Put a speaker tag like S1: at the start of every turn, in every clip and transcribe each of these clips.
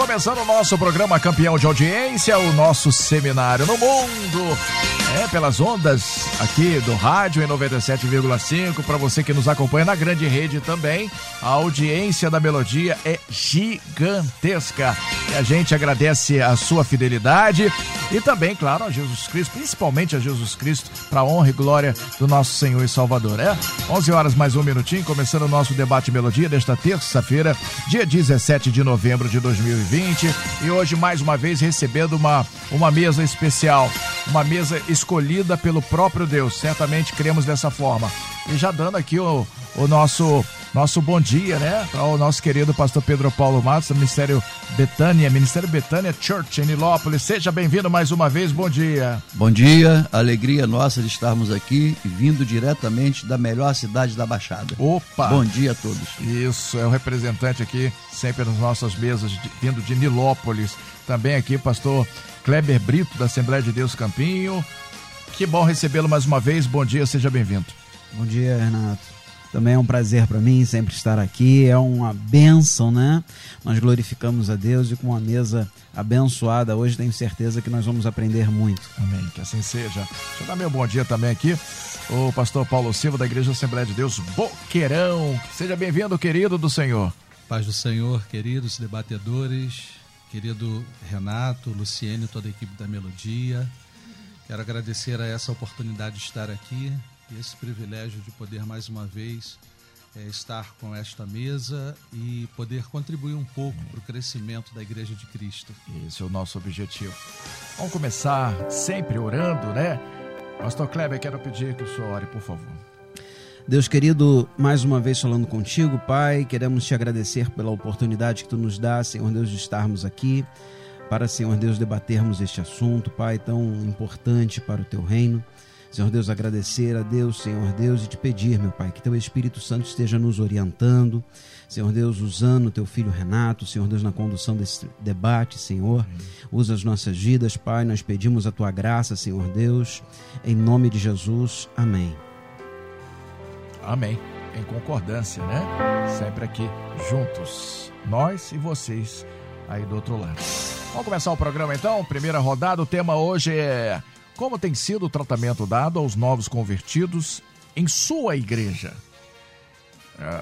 S1: Começando o nosso programa campeão de audiência, o nosso seminário no mundo. É, pelas ondas aqui do rádio em 97,5. Para você que nos acompanha na grande rede também, a audiência da Melodia é gigantesca. E a gente agradece a sua fidelidade e também, claro, a Jesus Cristo, principalmente a Jesus Cristo, para honra e glória do nosso Senhor e Salvador. É 11 horas mais um minutinho, começando o nosso debate Melodia desta terça-feira, dia 17 de novembro de 2020. E hoje, mais uma vez, recebendo uma, uma mesa especial, uma mesa escolhida pelo próprio Deus. Certamente cremos dessa forma. E já dando aqui o, o nosso nosso bom dia, né? Ao nosso querido pastor Pedro Paulo Matos, do Ministério Betânia, Ministério Betânia Church em Nilópolis. Seja bem-vindo mais uma vez, bom dia.
S2: Bom dia, alegria nossa de estarmos aqui, vindo diretamente da melhor cidade da Baixada.
S1: Opa!
S2: Bom dia a todos.
S1: Isso, é o representante aqui, sempre nas nossas mesas, vindo de Nilópolis. Também aqui, pastor Kleber Brito, da Assembleia de Deus Campinho. Que bom recebê-lo mais uma vez. Bom dia, seja bem-vindo.
S3: Bom dia, Renato. Também é um prazer para mim sempre estar aqui. É uma bênção, né? Nós glorificamos a Deus e com uma mesa abençoada hoje tenho certeza que nós vamos aprender muito.
S1: Amém. Que assim seja. Deixa eu dar meu bom dia também aqui. O pastor Paulo Silva, da Igreja Assembleia de Deus Boqueirão. Seja bem-vindo, querido do Senhor.
S4: Paz do Senhor, queridos debatedores, querido Renato, Luciene, toda a equipe da Melodia. Quero agradecer a essa oportunidade de estar aqui e esse privilégio de poder mais uma vez é, estar com esta mesa e poder contribuir um pouco para o crescimento da Igreja de Cristo.
S1: Esse é o nosso objetivo. Vamos começar sempre orando, né? Pastor Kleber, quero pedir que o senhor ore, por favor.
S3: Deus querido, mais uma vez falando contigo, Pai, queremos te agradecer pela oportunidade que tu nos dá, Senhor Deus, de estarmos aqui para, Senhor Deus, debatermos este assunto, Pai, tão importante para o teu reino. Senhor Deus, agradecer a Deus, Senhor Deus, e te pedir, meu Pai, que teu Espírito Santo esteja nos orientando, Senhor Deus, usando teu filho Renato, Senhor Deus, na condução desse debate, Senhor. Usa as nossas vidas, Pai, nós pedimos a tua graça, Senhor Deus, em nome de Jesus. Amém.
S1: Amém. Em concordância, né? Sempre aqui juntos, nós e vocês aí do outro lado. Vamos começar o programa então? Primeira rodada, o tema hoje é como tem sido o tratamento dado aos novos convertidos em sua igreja?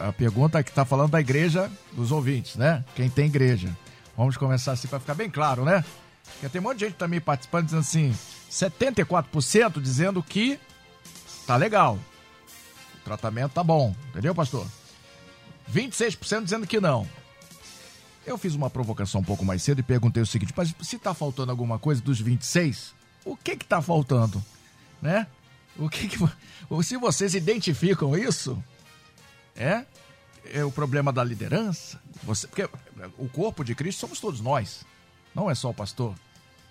S1: A pergunta que está falando da igreja dos ouvintes, né? Quem tem igreja. Vamos começar assim para ficar bem claro, né? Porque tem um monte de gente também participando dizendo assim, 74% dizendo que tá legal. O tratamento tá bom, entendeu, pastor? 26% dizendo que não. Eu fiz uma provocação um pouco mais cedo e perguntei o seguinte: mas se está faltando alguma coisa dos 26, o que está faltando, né? O que, que se vocês identificam isso, é, é o problema da liderança, você, porque o corpo de Cristo somos todos nós, não é só o pastor.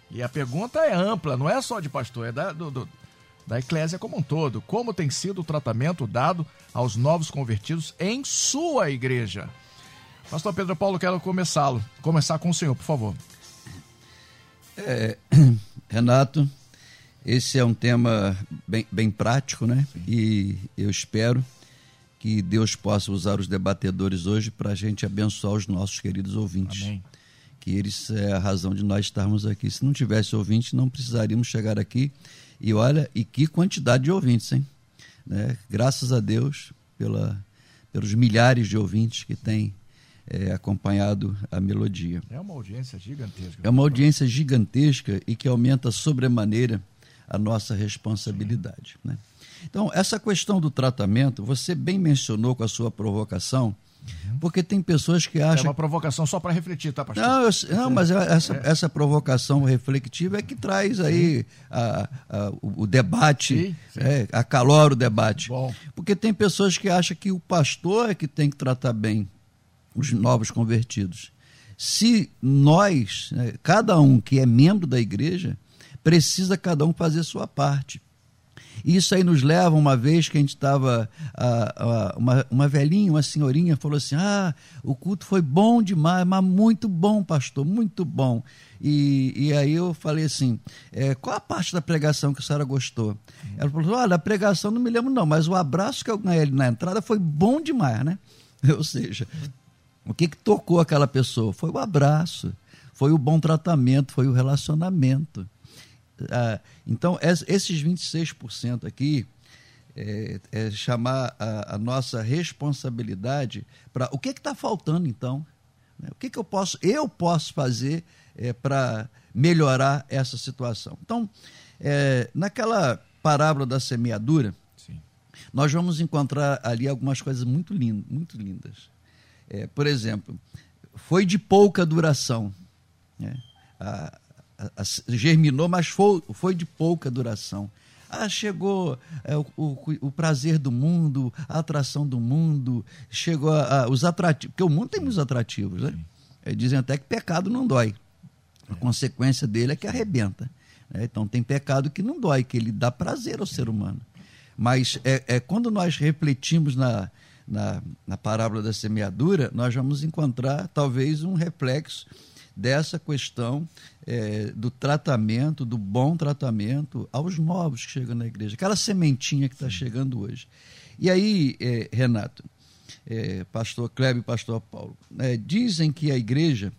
S1: E a pergunta é ampla, não é só de pastor, é da, do, do, da eclésia como um todo. Como tem sido o tratamento dado aos novos convertidos em sua igreja? Pastor Pedro Paulo, quero começá-lo. Começar com o senhor, por favor.
S2: É, Renato, esse é um tema bem, bem prático, né? Sim. E eu espero que Deus possa usar os debatedores hoje para a gente abençoar os nossos queridos ouvintes.
S1: Amém.
S2: Que eles é a razão de nós estarmos aqui. Se não tivesse ouvintes, não precisaríamos chegar aqui. E olha, e que quantidade de ouvintes, hein? Né? Graças a Deus pela, pelos milhares de ouvintes que tem é, acompanhado a melodia.
S1: É uma audiência gigantesca.
S2: É uma audiência gigantesca e que aumenta sobremaneira a nossa responsabilidade. Né? Então, essa questão do tratamento, você bem mencionou com a sua provocação, uhum. porque tem pessoas que acham.
S1: É uma provocação só para refletir, tá, pastor?
S2: Não, eu, não mas essa, é. essa provocação reflexiva é que traz aí a, a, o, o, debate, sim, sim. É, acalora o debate.
S1: Bom.
S2: Porque tem pessoas que acham que o pastor é que tem que tratar bem os novos convertidos. Se nós, né, cada um que é membro da igreja, precisa cada um fazer sua parte. Isso aí nos leva, uma vez que a gente estava, uma, uma velhinha, uma senhorinha, falou assim: Ah, o culto foi bom demais, mas muito bom, pastor, muito bom. E, e aí eu falei assim: é, qual a parte da pregação que a senhora gostou? Ela falou: olha, a pregação não me lembro, não, mas o abraço que eu ganhei na entrada foi bom demais, né? Ou seja, o que, que tocou aquela pessoa? Foi o abraço, foi o bom tratamento, foi o relacionamento. Ah, então, esses 26% aqui é, é chamar a, a, nossa responsabilidade para o que está faltando então? O que, que eu posso eu posso fazer é, para melhorar essa situação? Então, é, naquela parábola da semeadura, Sim. nós vamos encontrar ali algumas coisas muito lindas, muito lindas. É, por exemplo, foi de pouca duração. Né? A, germinou, mas foi, foi de pouca duração. Ah, chegou é, o, o, o, prazer do mundo, a atração do mundo, chegou a, a, os atrativos, porque o mundo tem muitos atrativos, né? É, dizem até que pecado não dói. A consequência dele é que arrebenta. Né? Então tem pecado que não dói, que ele dá prazer ao ser humano. Mas é, é quando nós refletimos na, na, na parábola da semeadura, nós vamos encontrar talvez um reflexo dessa questão é, do tratamento, do bom tratamento aos novos que chegam na igreja, aquela sementinha que está chegando hoje. E aí, é, Renato, é, pastor Kleber e pastor Paulo, é, dizem que a igreja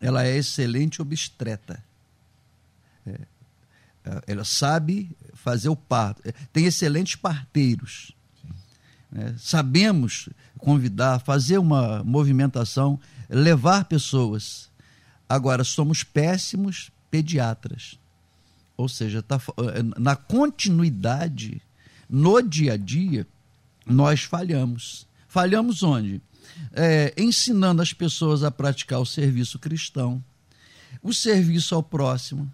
S2: ela é excelente obstreta. É, é, ela sabe fazer o parto, tem excelentes parteiros. Né? Sabemos convidar, fazer uma movimentação, levar pessoas Agora, somos péssimos pediatras. Ou seja, tá, eh, na continuidade, no dia a dia, nós falhamos. Falhamos onde? É, ensinando as pessoas a praticar o serviço cristão, o serviço ao próximo,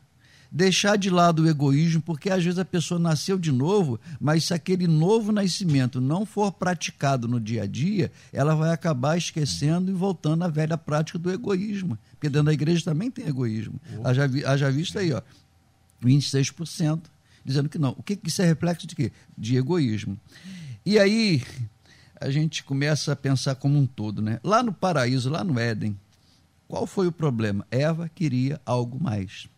S2: deixar de lado o egoísmo, porque às vezes a pessoa nasceu de novo, mas se aquele novo nascimento não for praticado no dia a dia, ela vai acabar esquecendo e voltando à velha prática do egoísmo. Porque dentro da igreja também tem egoísmo. Oh. Haja, haja visto aí, ó, 26% dizendo que não. O que isso é reflexo de quê? De egoísmo. E aí a gente começa a pensar como um todo, né? Lá no paraíso, lá no Éden, qual foi o problema? Eva queria algo mais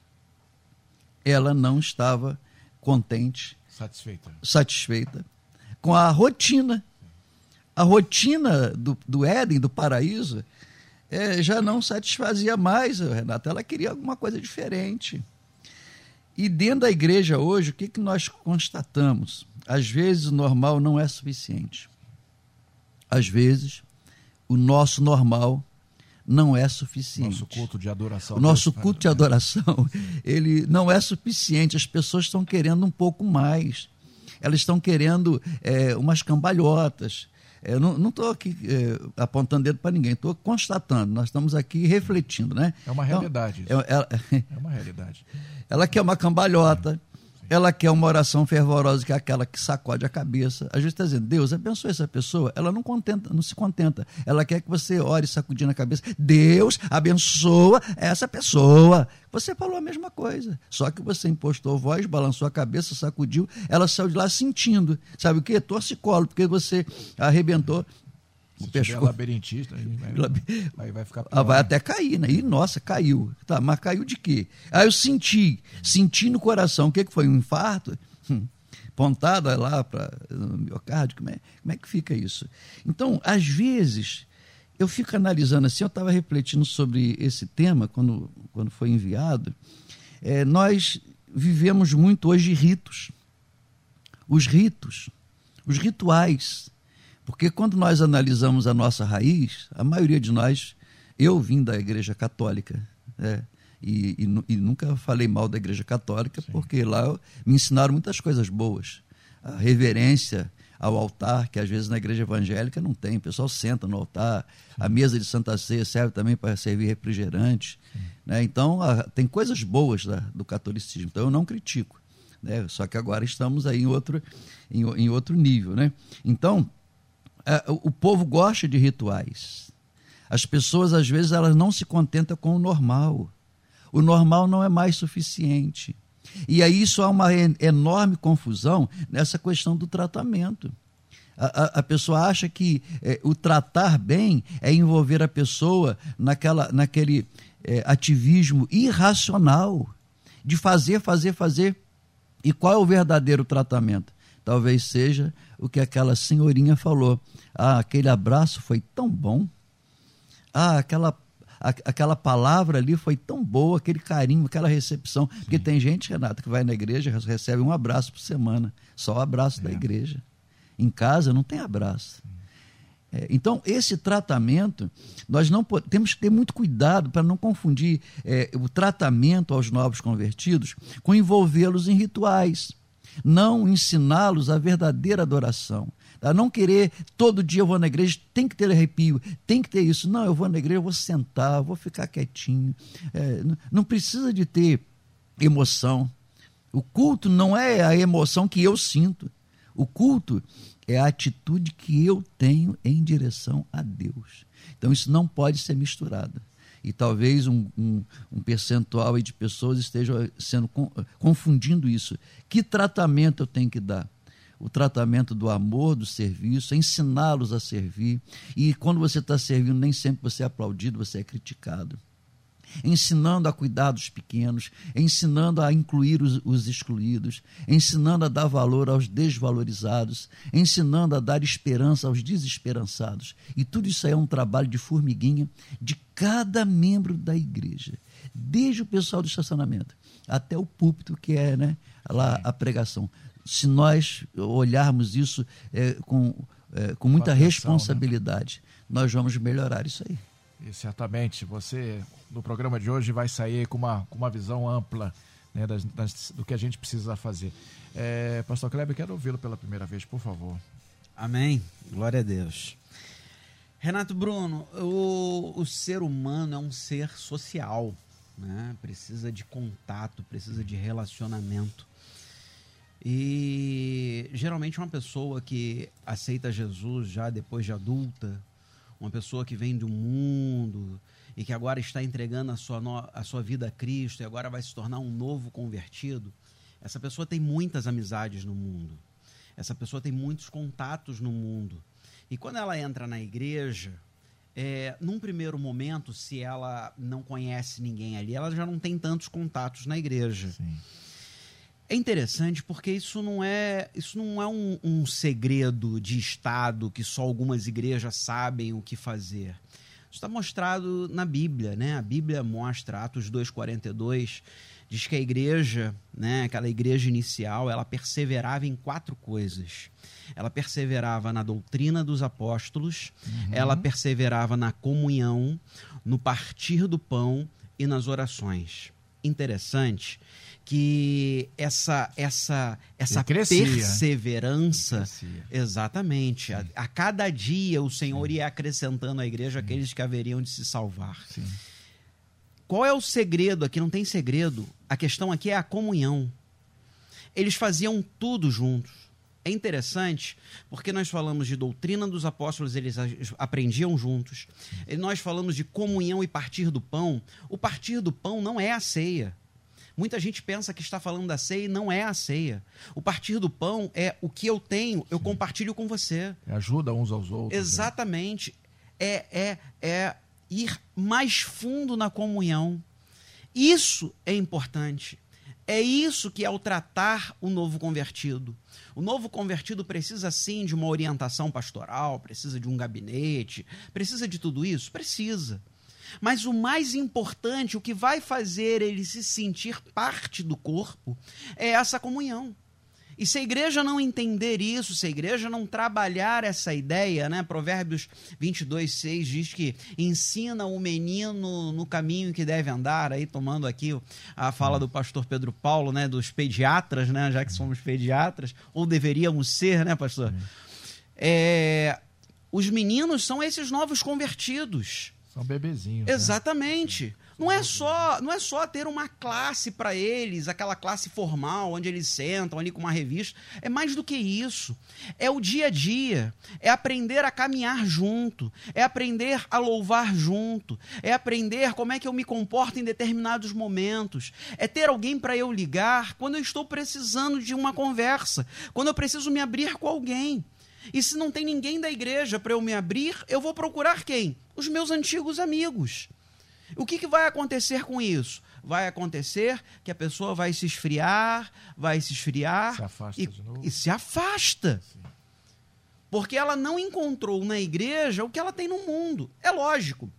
S2: ela não estava contente,
S1: satisfeita,
S2: satisfeita com a rotina. A rotina do, do Éden, do paraíso, é, já não satisfazia mais a Renata. Ela queria alguma coisa diferente. E dentro da igreja hoje, o que, que nós constatamos? Às vezes o normal não é suficiente. Às vezes o nosso normal não é suficiente.
S1: Nosso culto de adoração.
S2: O nosso culto de adoração, ele não é suficiente. As pessoas estão querendo um pouco mais. Elas estão querendo é, umas cambalhotas. Eu não estou aqui é, apontando dedo para ninguém, estou constatando. Nós estamos aqui refletindo, né?
S1: É uma realidade.
S2: Então,
S1: é, é, é, uma realidade.
S2: Ela quer uma cambalhota. Ela quer uma oração fervorosa, que é aquela que sacode a cabeça. Às vezes está dizendo, Deus, abençoe essa pessoa. Ela não, contenta, não se contenta. Ela quer que você ore sacudindo a cabeça. Deus, abençoa essa pessoa. Você falou a mesma coisa. Só que você impostou voz, balançou a cabeça, sacudiu. Ela saiu de lá sentindo. Sabe o quê? Torcicolo, porque você arrebentou
S1: se pescoço. labirintista, aí vai, vai ficar pior,
S2: ah, Vai até cair, né? E, nossa, caiu. Tá, mas caiu de quê? Aí eu senti, senti no coração, o que, que foi? Um infarto? Hum, pontada lá para o miocárdio, como é, como é que fica isso? Então, às vezes, eu fico analisando assim, eu estava refletindo sobre esse tema quando, quando foi enviado. É, nós vivemos muito hoje ritos. Os ritos, os rituais porque quando nós analisamos a nossa raiz, a maioria de nós, eu vim da Igreja Católica, né? e, e, e, nunca falei mal da Igreja Católica, Sim. porque lá me ensinaram muitas coisas boas. A reverência ao altar, que às vezes na igreja evangélica não tem, o pessoal senta no altar, Sim. a mesa de Santa Ceia serve também para servir refrigerante. Né? Então, a, tem coisas boas da, do catolicismo, então eu não critico. Né? Só que agora estamos aí em outro, em, em outro nível. Né? Então, o povo gosta de rituais. As pessoas, às vezes, elas não se contentam com o normal. O normal não é mais suficiente. E aí isso há uma enorme confusão nessa questão do tratamento. A, a, a pessoa acha que é, o tratar bem é envolver a pessoa naquela, naquele é, ativismo irracional de fazer, fazer, fazer. E qual é o verdadeiro tratamento? Talvez seja o que aquela senhorinha falou. Ah, aquele abraço foi tão bom. Ah, aquela aquela palavra ali foi tão boa, aquele carinho, aquela recepção. Sim. Porque tem gente, Renato, que vai na igreja recebe um abraço por semana, só o abraço é. da igreja. Em casa não tem abraço. É, então, esse tratamento, nós não temos que ter muito cuidado para não confundir é, o tratamento aos novos convertidos com envolvê-los em rituais. Não ensiná-los a verdadeira adoração. A não querer todo dia eu vou na igreja, tem que ter arrepio, tem que ter isso. Não, eu vou na igreja, eu vou sentar, vou ficar quietinho. É, não precisa de ter emoção. O culto não é a emoção que eu sinto. O culto é a atitude que eu tenho em direção a Deus. Então isso não pode ser misturado. E talvez um, um, um percentual de pessoas esteja sendo confundindo isso. Que tratamento eu tenho que dar? O tratamento do amor, do serviço, ensiná-los a servir. E quando você está servindo, nem sempre você é aplaudido, você é criticado ensinando a cuidar dos pequenos, ensinando a incluir os, os, excluídos, ensinando a dar valor aos desvalorizados, ensinando a dar esperança aos desesperançados. E tudo isso aí é um trabalho de formiguinha de cada membro da igreja, desde o pessoal do estacionamento até o púlpito, que é né, lá a pregação. Se nós olharmos isso é, com, é, com muita né? responsabilidade, né? nós vamos melhorar isso aí.
S1: E certamente você, no programa de hoje, vai sair com uma, com uma visão ampla né, das, das, do que a gente precisa fazer. É, Pastor Kleber, quero ouvi-lo pela primeira vez, por favor.
S3: Amém. Glória a Deus. Renato Bruno, o, o ser humano é um ser social, né? precisa de contato, precisa de relacionamento. E geralmente uma pessoa que aceita Jesus já depois de adulta, uma pessoa que vem do mundo e que agora está entregando a sua, a sua vida a Cristo e agora vai se tornar um novo convertido, essa pessoa tem muitas amizades no mundo. Essa pessoa tem muitos contatos no mundo. E quando ela entra na igreja, é, num primeiro momento, se ela não conhece ninguém ali, ela já não tem tantos contatos na igreja. Sim. É interessante porque isso não é, isso não é um, um, segredo de Estado que só algumas igrejas sabem o que fazer. Isso está mostrado na Bíblia, né? A Bíblia mostra, Atos 2,42, diz que a igreja, né, aquela igreja inicial, ela perseverava em quatro coisas. Ela perseverava na doutrina dos apóstolos, uhum. ela perseverava na comunhão, no partir do pão e nas orações. Interessante que essa essa essa perseverança exatamente a, a, cada dia o Senhor Sim. ia acrescentando à igreja Sim. aqueles que haveriam de se salvar Sim. qual é o segredo aqui não tem segredo a questão aqui é a comunhão eles faziam tudo juntos é interessante porque nós falamos de doutrina dos apóstolos, eles aprendiam juntos. E nós falamos de comunhão e partir do pão. O partir do pão não é a ceia. Muita gente pensa que está falando da ceia e não é a ceia. O partir do pão é o que eu tenho, eu Sim. compartilho com você.
S1: É ajuda uns aos outros.
S3: Né? Exatamente. É, é, é ir mais fundo na comunhão. Isso é importante. É isso que é o tratar o novo convertido. O novo convertido precisa sim de uma orientação pastoral, precisa de um gabinete, precisa de tudo isso? Precisa. Mas o mais importante, o que vai fazer ele se sentir parte do corpo, é essa comunhão. E se a igreja não entender isso, se a igreja não trabalhar essa ideia, né? Provérbios 22, 6 diz que ensina o menino no caminho que deve andar, aí tomando aqui a fala do pastor Pedro Paulo, né? Dos pediatras, né? Já que somos pediatras, ou deveríamos ser, né, pastor? É, os meninos são esses novos convertidos.
S1: São bebezinhos.
S3: Né? Exatamente. Né? Não é só, não é só ter uma classe para eles, aquela classe formal onde eles sentam ali com uma revista. É mais do que isso. É o dia a dia. É aprender a caminhar junto. É aprender a louvar junto. É aprender como é que eu me comporto em determinados momentos. É ter alguém para eu ligar quando eu estou precisando de uma conversa, quando eu preciso me abrir com alguém. E se não tem ninguém da igreja para eu me abrir, eu vou procurar quem? Os meus antigos amigos. O que, que vai acontecer com isso? Vai acontecer que a pessoa vai se esfriar, vai se esfriar
S1: se
S3: e, e, se afasta. Sim. Porque ela não encontrou na igreja o que ela tem no mundo. É lógico.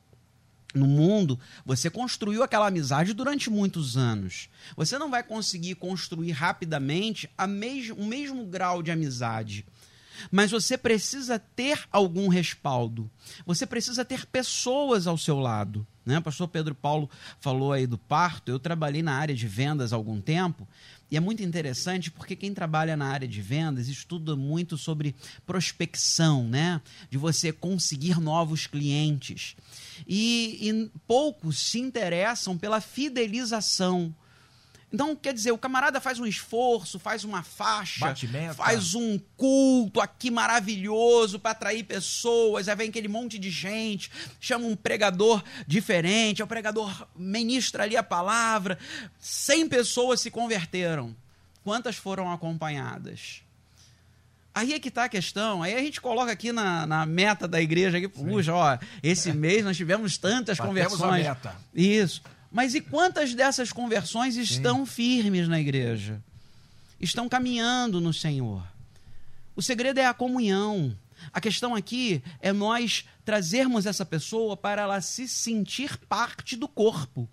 S3: No mundo, você construiu aquela amizade durante muitos anos. Você não vai conseguir construir rapidamente a mes o mesmo grau de amizade mas você precisa ter algum respaldo. Você precisa ter pessoas ao seu lado. Né? O pastor Pedro Paulo falou aí do parto. Eu trabalhei na área de vendas há algum tempo. E é muito interessante porque quem trabalha na área de vendas estuda muito sobre prospecção, né? De você conseguir novos clientes. E, e poucos se interessam pela fidelização então, quer dizer, o camarada faz um esforço, faz uma faixa, faz um culto aqui maravilhoso para atrair pessoas, aí vem aquele monte de gente, chama um pregador diferente, o pregador ministra ali a palavra. 100 pessoas se converteram. Quantas foram acompanhadas? Aí é que está a questão. Aí a gente coloca aqui na, na meta da igreja, aqui, puxa, ó, esse mês nós tivemos tantas Batemos conversões. A meta. Isso. Mas e quantas dessas conversões estão Sim. firmes na igreja? Estão caminhando no Senhor? O segredo é a comunhão. A questão aqui é nós trazermos essa pessoa para ela se sentir parte do corpo.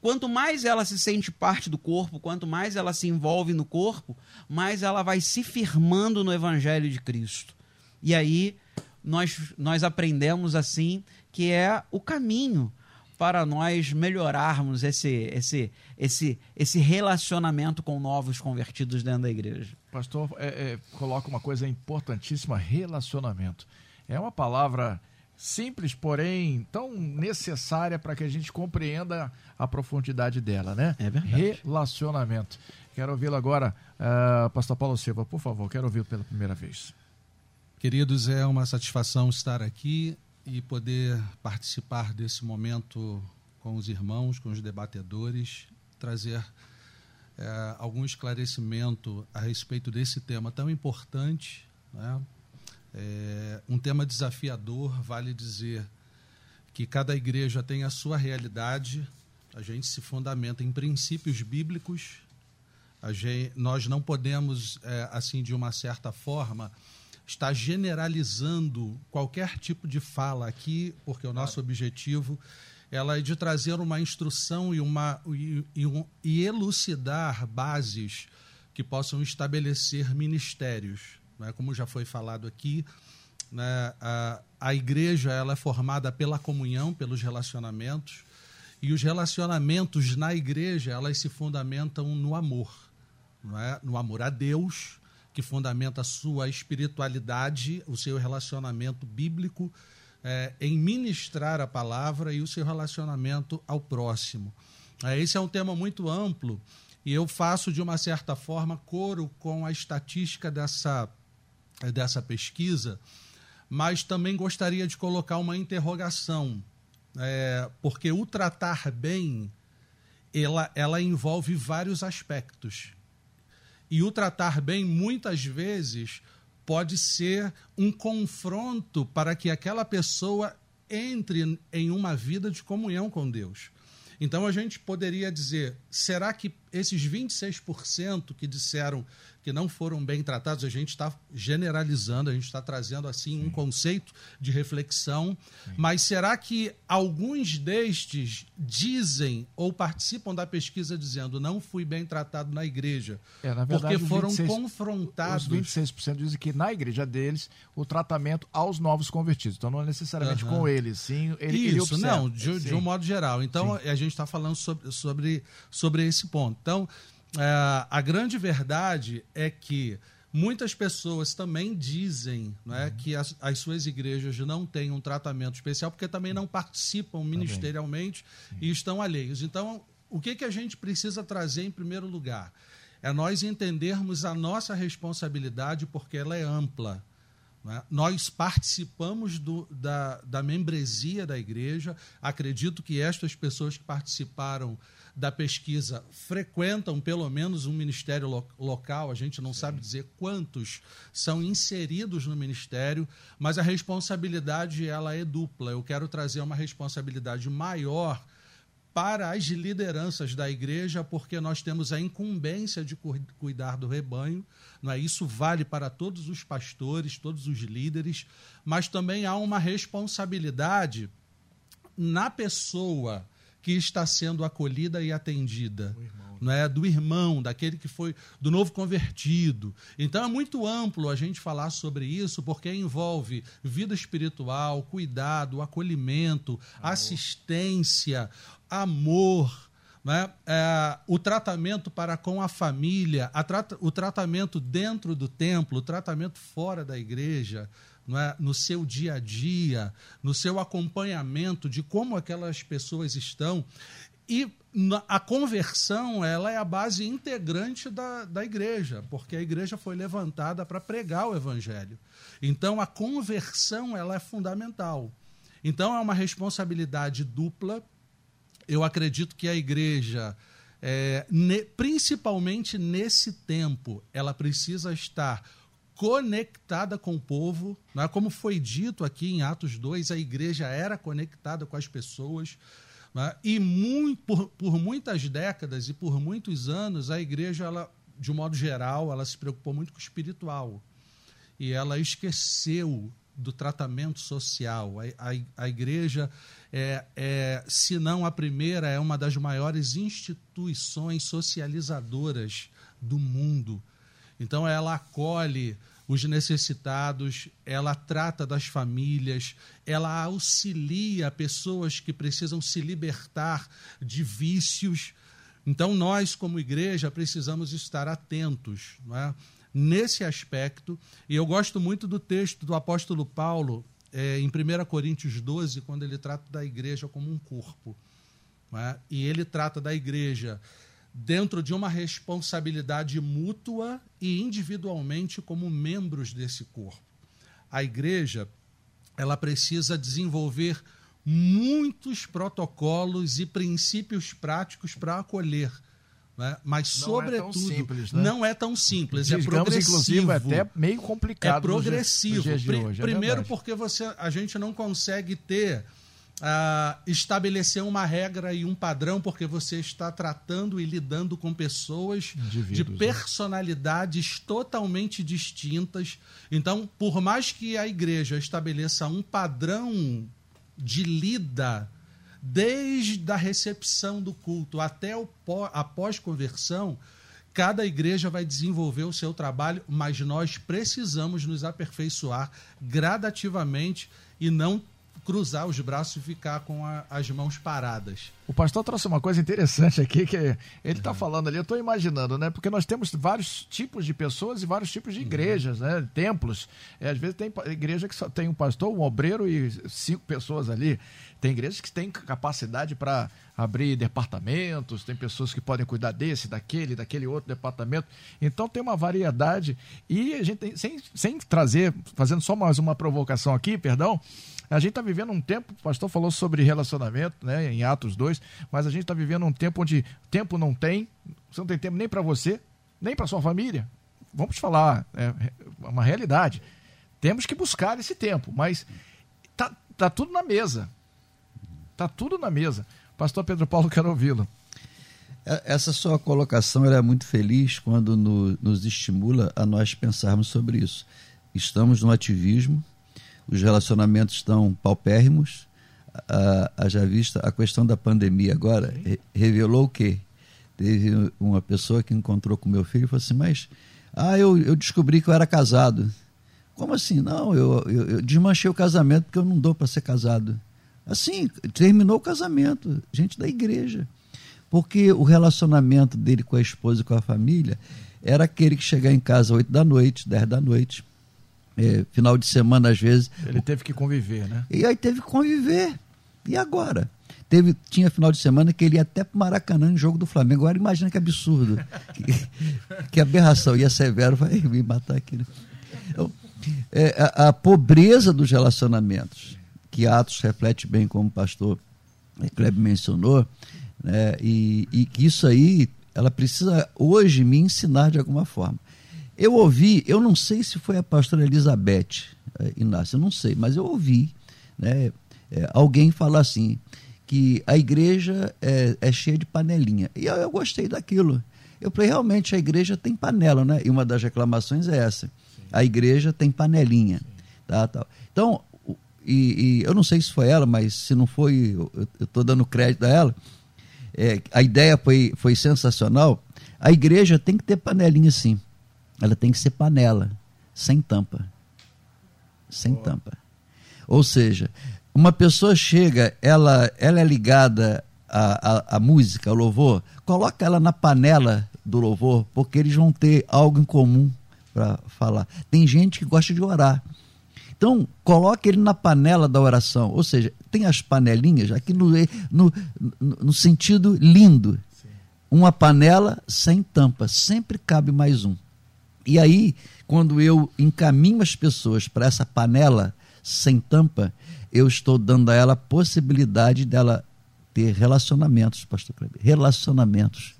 S3: Quanto mais ela se sente parte do corpo, quanto mais ela se envolve no corpo, mais ela vai se firmando no Evangelho de Cristo. E aí nós, nós aprendemos assim que é o caminho para nós melhorarmos esse, esse, esse, esse relacionamento com novos convertidos dentro da igreja.
S1: Pastor, é, é, coloca uma coisa importantíssima: relacionamento. É uma palavra simples, porém tão necessária para que a gente compreenda a profundidade dela, né?
S3: É verdade.
S1: Relacionamento. Quero ouvi-lo agora, uh, Pastor Paulo Silva, por favor, quero ouvi-lo pela primeira vez.
S4: Queridos, é uma satisfação estar aqui e poder participar desse momento com os irmãos, com os debatedores, trazer é, algum esclarecimento a respeito desse tema tão importante, né? é, um tema desafiador, vale dizer que cada igreja tem a sua realidade, a gente se fundamenta em princípios bíblicos, gente, nós não podemos, é, assim, de uma certa forma, está generalizando qualquer tipo de fala aqui, porque o nosso claro. objetivo ela é de trazer uma instrução e, uma, e, e, um, e elucidar bases que possam estabelecer ministérios. Né? Como já foi falado aqui, né? a, a igreja ela é formada pela comunhão, pelos relacionamentos, e os relacionamentos na igreja elas se fundamentam no amor, é? no amor a Deus, que fundamenta a sua espiritualidade, o seu relacionamento bíblico é, em ministrar a palavra e o seu relacionamento ao próximo. É, esse é um tema muito amplo e eu faço, de uma certa forma, coro com a estatística dessa, dessa pesquisa, mas também gostaria de colocar uma interrogação, é, porque o tratar bem ela, ela envolve vários aspectos. E o tratar bem, muitas vezes, pode ser um confronto para que aquela pessoa entre em uma vida de comunhão com Deus. Então a gente poderia dizer: será que esses 26% que disseram que não foram bem tratados, a gente está generalizando, a gente está trazendo assim Sim. um conceito de reflexão, Sim. mas será que alguns destes dizem ou participam da pesquisa dizendo não fui bem tratado na igreja?
S1: É, na verdade,
S4: porque foram 26, confrontados.
S1: Os 26% dizem que na igreja deles o tratamento aos novos convertidos. Então não é necessariamente uhum. com eles, sim. Ele,
S4: Isso, ele não, de, de, um modo geral. Então sim. a gente está falando sobre, sobre, sobre esse ponto. Então, é, a grande verdade é que Muitas pessoas também dizem né, uhum. que as, as, suas igrejas não têm um tratamento especial porque também não participam ministerialmente e estão alheios. Então, o que, que a gente precisa trazer em primeiro lugar? É nós entendermos a nossa responsabilidade porque ela é ampla. Né? Nós participamos do, da, da membresia da igreja. Acredito que estas pessoas que participaram da pesquisa frequentam pelo menos um ministério lo local, a gente não Sim. sabe dizer quantos são inseridos no ministério, mas a responsabilidade ela é dupla. Eu quero trazer uma responsabilidade maior para as lideranças da igreja, porque nós temos a incumbência de cuidar do rebanho, não é? Isso vale para todos os pastores, todos os líderes, mas também há uma responsabilidade na pessoa que está sendo acolhida e atendida. Não é do irmão, daquele que foi do novo convertido. Então é muito amplo a gente falar sobre isso, porque envolve vida espiritual, cuidado, acolhimento, amor. assistência, amor, né? É, o tratamento para com a família, a o tratamento dentro do templo, o tratamento fora da igreja, é? no seu dia a dia, no seu acompanhamento de como aquelas pessoas estão. E a conversão ela é a base integrante da, da igreja, porque a igreja foi levantada para pregar o evangelho. Então a conversão ela é fundamental. Então é uma responsabilidade dupla. Eu acredito que a igreja, é, ne, principalmente nesse tempo, ela precisa estar conectada com o povo. Né? Como foi dito aqui em Atos 2, a igreja era conectada com as pessoas. Né? E muito, por, por, muitas décadas e por muitos anos, a igreja, ela, de um modo geral, ela se preocupou muito com o espiritual. E ela esqueceu do tratamento social. A, a, a igreja, é, é, se não a primeira, é uma das maiores instituições socializadoras do mundo. Então ela acolhe os necessitados, ela trata das famílias, ela auxilia pessoas que precisam se libertar de vícios. Então nós, como igreja, precisamos estar atentos é? nesse aspecto. E eu gosto muito do texto do apóstolo Paulo, é, em 1 Coríntios 12, quando ele trata da igreja como um corpo. É? E ele trata da igreja dentro de uma responsabilidade mútua e individualmente como membros desse corpo. A igreja, ela precisa desenvolver muitos protocolos e princípios práticos para acolher. Né? Mas, não sobretudo, é simples, né? não é tão simples. Digamos, é progressivo.
S1: Inclusive, é até meio complicado.
S4: É progressivo. Hoje, é Primeiro, porque você, a gente não consegue ter uh, estabelecer uma regra e um padrão, porque você está tratando e lidando com pessoas de né? personalidades né? totalmente distintas. Então, por mais que a igreja estabeleça um padrão de lida, desde a recepção do culto até o pós, a pós-conversão, cada igreja vai desenvolver o seu trabalho, mas nós precisamos nos aperfeiçoar gradativamente e não cruzar os braços e ficar com a, as mãos paradas.
S1: O pastor trouxe uma coisa interessante aqui, que ele está uhum. falando ali, eu estou imaginando, né? Porque nós temos vários tipos de pessoas e vários tipos de uhum. igrejas, uhum. né? Templos. É, às vezes tem igreja que só tem um pastor, um obreiro e cinco pessoas ali. Tem igrejas que têm capacidade para abrir departamentos, tem pessoas que podem cuidar desse, daquele, daquele outro departamento. Então tem uma variedade. E a gente tem, sem, sem trazer, fazendo só mais uma provocação aqui, perdão, a gente está vivendo um tempo, o pastor falou sobre relacionamento, né, em Atos 2, mas a gente está vivendo um tempo onde tempo não tem, você não tem tempo nem para você, nem para sua família. Vamos falar, é, uma realidade. Temos que buscar esse tempo, mas tá, tá tudo na mesa. Tá tudo na mesa. Pastor Pedro Paulo, quero ouvi-lo.
S2: É, essa sua colocação é muito feliz quando no, nos estimula a nós pensarmos sobre isso. Estamos no ativismo, os relacionamentos estão paupérrimos. A, a, já vista a questão da pandemia agora re, revelou o quê? Teve uma pessoa que encontrou com meu filho e falou assim: Mas, ah, eu, eu descobri que eu era casado. Como assim? Não, eu, eu, eu desmanchei o casamento porque eu não dou para ser casado. Assim, terminou o casamento, gente da igreja. Porque o relacionamento dele com a esposa e com a família era aquele que chegava em casa às 8 da noite, 10 da noite. É, final de semana, às vezes.
S1: Ele teve que conviver, né?
S2: E aí teve que conviver. E agora? Teve, tinha final de semana que ele ia até para Maracanã no jogo do Flamengo. Agora imagina que absurdo. que, que aberração. E a Severo vai me matar aqui. Né? Então, é, a, a, pobreza dos relacionamentos, que Atos reflete bem como o pastor Kleber mencionou, né? e, e que isso aí, ela precisa hoje me ensinar de alguma forma. Eu ouvi, eu não sei se foi a pastora Elizabeth é, Inácio, eu não sei, mas eu ouvi né, é, alguém falar assim, que a igreja é, é cheia de panelinha. E eu, eu, gostei daquilo. Eu falei, realmente a igreja tem panela, né? E uma das reclamações é essa. Sim. A igreja tem panelinha. Tá, tá. Então, e, e, eu não sei se foi ela, mas se não foi, eu estou dando crédito a ela. É, a ideia foi, foi sensacional. A igreja tem que ter panelinha sim ela tem que ser panela, sem tampa. Sem Boa. tampa. Ou seja, uma pessoa chega, ela, ela é ligada à, à, à música, ao louvor, coloca ela na panela do louvor, porque eles vão ter algo em comum para falar. Tem gente que gosta de orar. Então, coloque ele na panela da oração. Ou seja, tem as panelinhas, aqui no, no, no sentido lindo. Sim. Uma panela sem tampa, sempre cabe mais um. E aí, quando eu encaminho as pessoas para essa panela sem tampa, eu estou dando a ela a possibilidade dela ter relacionamentos, pastor Kleber. Relacionamentos.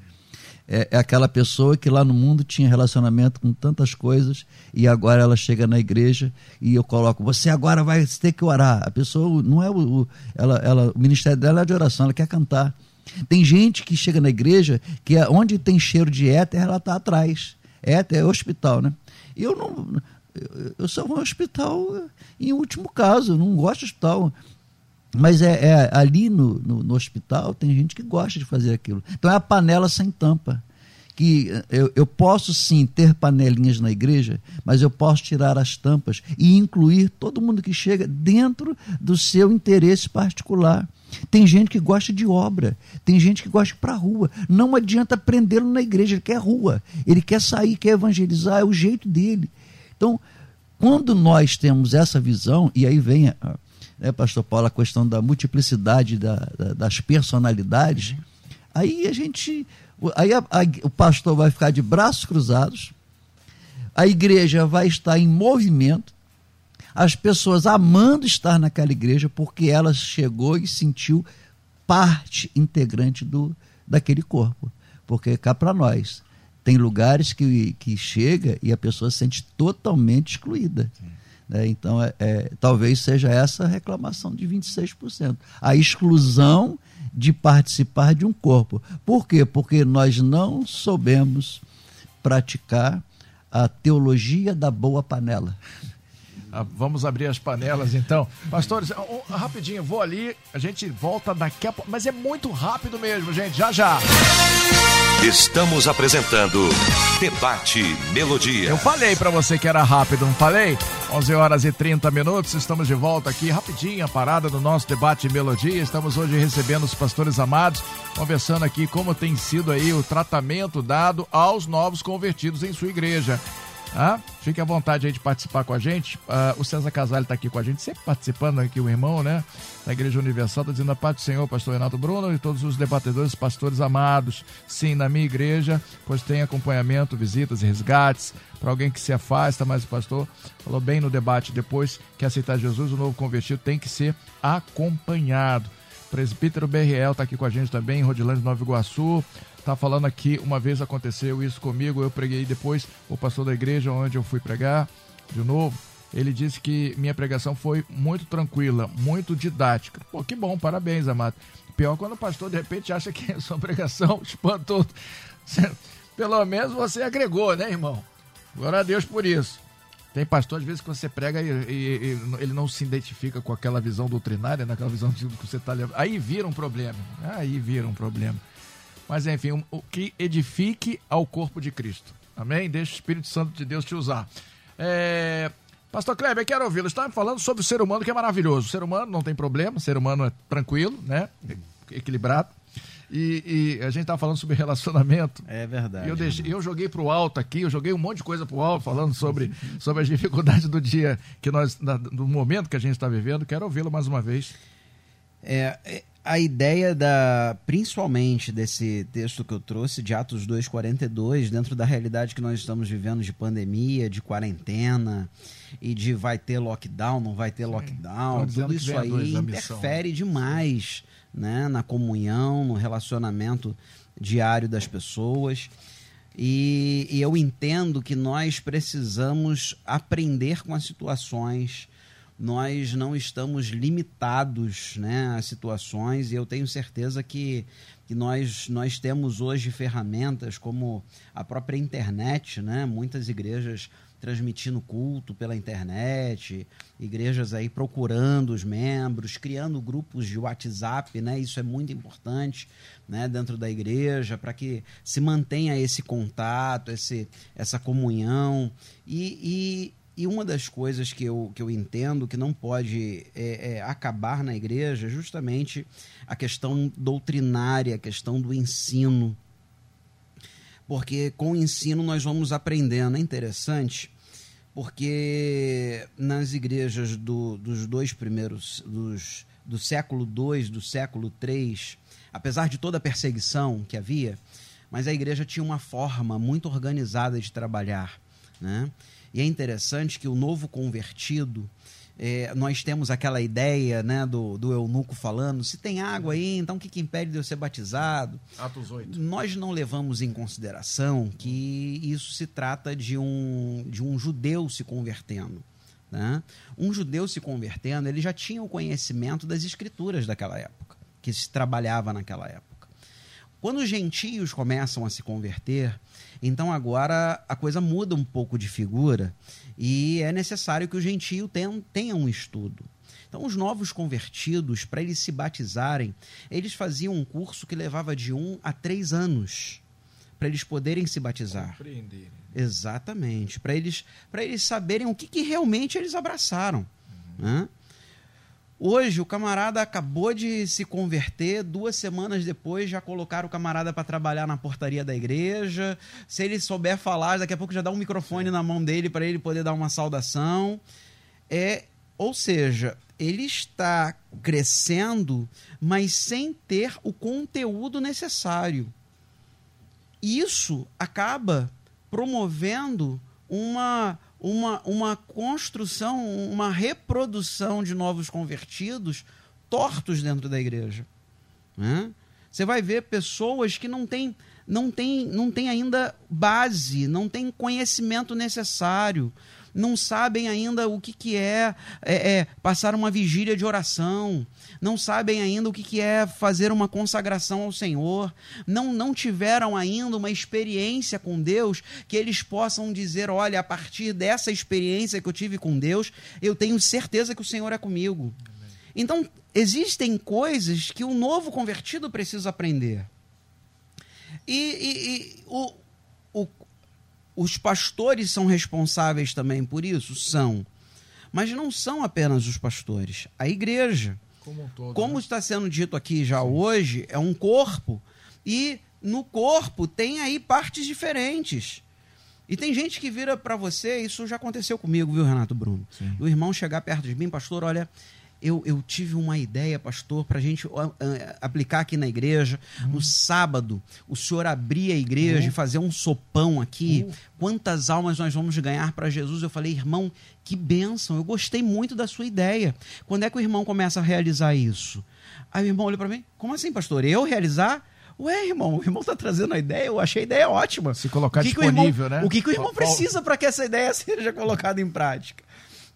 S2: É, é, aquela pessoa que lá no mundo tinha relacionamento com tantas coisas e agora ela chega na igreja e eu coloco, você agora vai ter que orar. A pessoa não é o, o ela, ela, o ministério dela é de oração, ela quer cantar. Tem gente que chega na igreja que é, onde tem cheiro de éter, ela está atrás. É, é hospital, né? Eu não. Eu só vou ao hospital em último caso, eu não gosto de hospital. Mas é, é ali no, no, no, hospital tem gente que gosta de fazer aquilo. Então é a panela sem tampa. Que eu, eu posso sim ter panelinhas na igreja, mas eu posso tirar as tampas e incluir todo mundo que chega dentro do seu interesse particular. Tem gente que gosta de obra, tem gente que gosta para a rua. Não adianta prendê-lo na igreja, ele quer rua, ele quer sair, quer evangelizar, é o jeito dele. Então, quando nós temos essa visão, e aí vem, né, Pastor Paulo, a questão da multiplicidade da, da, das personalidades, aí a gente. Aí a, a, o pastor vai ficar de braços cruzados, a igreja vai estar em movimento, as pessoas amando estar naquela igreja porque ela chegou e sentiu parte integrante do daquele corpo. Porque cá para nós, tem lugares que, que chega e a pessoa se sente totalmente excluída. Né? Então, é, é, talvez seja essa a reclamação de 26%. A exclusão de participar de um corpo. Por quê? Porque nós não soubemos praticar a teologia da boa panela.
S1: Ah, vamos abrir as panelas então. Pastores, rapidinho, vou ali, a gente volta daqui a pouco. Mas é muito rápido mesmo, gente, já já.
S5: Estamos apresentando Debate Melodia.
S1: Eu falei para você que era rápido, não falei? 11 horas e 30 minutos, estamos de volta aqui, rapidinho, a parada do nosso Debate Melodia. Estamos hoje recebendo os pastores amados, conversando aqui como tem sido aí o tratamento dado aos novos convertidos em sua igreja. Ah, fique à vontade aí de participar com a gente. Ah, o César Casale está aqui com a gente, sempre participando aqui, o irmão, né? Da Igreja Universal, está dizendo a paz do Senhor, pastor Renato Bruno e todos os debatedores, pastores amados. Sim, na minha igreja, pois tem acompanhamento, visitas e resgates para alguém que se afasta, mas o pastor falou bem no debate depois que aceitar Jesus, o novo convertido tem que ser acompanhado. Presbítero BRL está aqui com a gente também, em Rodilândia, Nova Iguaçu tá falando aqui, uma vez aconteceu isso comigo, eu preguei depois, o pastor da igreja onde eu fui pregar, de novo, ele disse que minha pregação foi muito tranquila, muito didática. Pô, que bom, parabéns, amado. Pior quando o pastor de repente acha que a sua pregação espantou. Pelo menos você agregou, né, irmão? Glória a Deus por isso. Tem pastor, às vezes, que você prega e, e, e, ele não se identifica com aquela visão doutrinária, naquela visão que você está levando. Aí vira um problema. Aí vira um problema. Mas enfim, o que edifique ao corpo de Cristo. Amém? Deixa o Espírito Santo de Deus te usar. É... Pastor Kleber, quero ouvi-lo. Estava falando sobre o ser humano que é maravilhoso. O ser humano não tem problema, o ser humano é tranquilo, né? Equilibrado. E, e a gente estava falando sobre relacionamento.
S3: É verdade.
S1: eu, deixei, eu joguei para o alto aqui, eu joguei um monte de coisa para o alto, falando sobre, sobre as dificuldades do dia, que nós, do momento que a gente está vivendo. Quero ouvi-lo mais uma vez.
S3: É, é, a ideia da, principalmente desse texto que eu trouxe, de Atos 2,42, dentro da realidade que nós estamos vivendo de pandemia, de quarentena e de vai ter lockdown, não vai ter Sim. lockdown, tudo isso aí interfere missão, demais né, na comunhão, no relacionamento diário das pessoas. E, e eu entendo que nós precisamos aprender com as situações nós não estamos limitados né, a situações e eu tenho certeza que, que nós, nós temos hoje ferramentas como a própria internet, né? muitas igrejas transmitindo culto pela internet, igrejas aí procurando os membros, criando grupos de WhatsApp, né? Isso é muito importante, né, dentro da igreja para que se mantenha esse contato, esse, essa comunhão e, e, e, uma das coisas que eu, que eu entendo que não pode é, é, acabar na igreja é justamente a questão doutrinária, a questão do ensino porque com o ensino nós vamos aprendendo. É interessante porque nas igrejas do, dos dois primeiros, dos, do século II, do século III, apesar de toda a perseguição que havia, mas a igreja tinha uma forma muito organizada de trabalhar. Né? E é interessante que o novo convertido, é, nós temos aquela ideia né, do, do eunuco falando: se tem água aí, então o que, que impede de eu ser batizado?
S1: Atos 8.
S3: Nós não levamos em consideração que isso se trata de um, de um judeu se convertendo. Né? Um judeu se convertendo, ele já tinha o conhecimento das escrituras daquela época, que se trabalhava naquela época. Quando os gentios começam a se converter, então agora a coisa muda um pouco de figura e é necessário que o gentio tenha, tenha um estudo. Então, os novos convertidos, para eles se batizarem, eles faziam um curso que levava de um a três anos para eles poderem se batizar. Exatamente. Para eles, eles saberem o que, que realmente eles abraçaram. Uhum. Né? Hoje, o camarada acabou de se converter, duas semanas depois já colocaram o camarada para trabalhar na portaria da igreja. Se ele souber falar, daqui a pouco já dá um microfone na mão dele para ele poder dar uma saudação. É, ou seja, ele está crescendo, mas sem ter o conteúdo necessário. Isso acaba promovendo uma uma, uma construção, uma reprodução de novos convertidos tortos dentro da igreja. Né? Você vai ver pessoas que não têm não tem, não tem ainda base, não tem conhecimento necessário, não sabem ainda o que, que é, é, é passar uma vigília de oração, não sabem ainda o que, que é fazer uma consagração ao Senhor, não, não tiveram ainda uma experiência com Deus que eles possam dizer: olha, a partir dessa experiência que eu tive com Deus, eu tenho certeza que o Senhor é comigo. Então, existem coisas que o novo convertido precisa aprender. E, e, e o, os pastores são responsáveis também por isso? São. Mas não são apenas os pastores. A igreja. Como, um todo, Como né? está sendo dito aqui já Sim. hoje, é um corpo. E no corpo tem aí partes diferentes. E tem gente que vira para você, isso já aconteceu comigo, viu, Renato Bruno? Sim. O irmão chegar perto de mim, pastor, olha, eu, eu tive uma ideia, pastor, para a gente uh, aplicar aqui na igreja. Uhum. No sábado, o senhor abrir a igreja uhum. e fazer um sopão aqui. Uhum. Quantas almas nós vamos ganhar para Jesus? Eu falei, irmão, que bênção, eu gostei muito da sua ideia. Quando é que o irmão começa a realizar isso? Aí o irmão olhou para mim, como assim, pastor? Eu realizar? Ué, irmão, o irmão está trazendo a ideia, eu achei a ideia ótima.
S1: Se colocar o que disponível,
S3: que
S1: irmão,
S3: né? O que, que o irmão precisa para que essa ideia seja colocada em prática?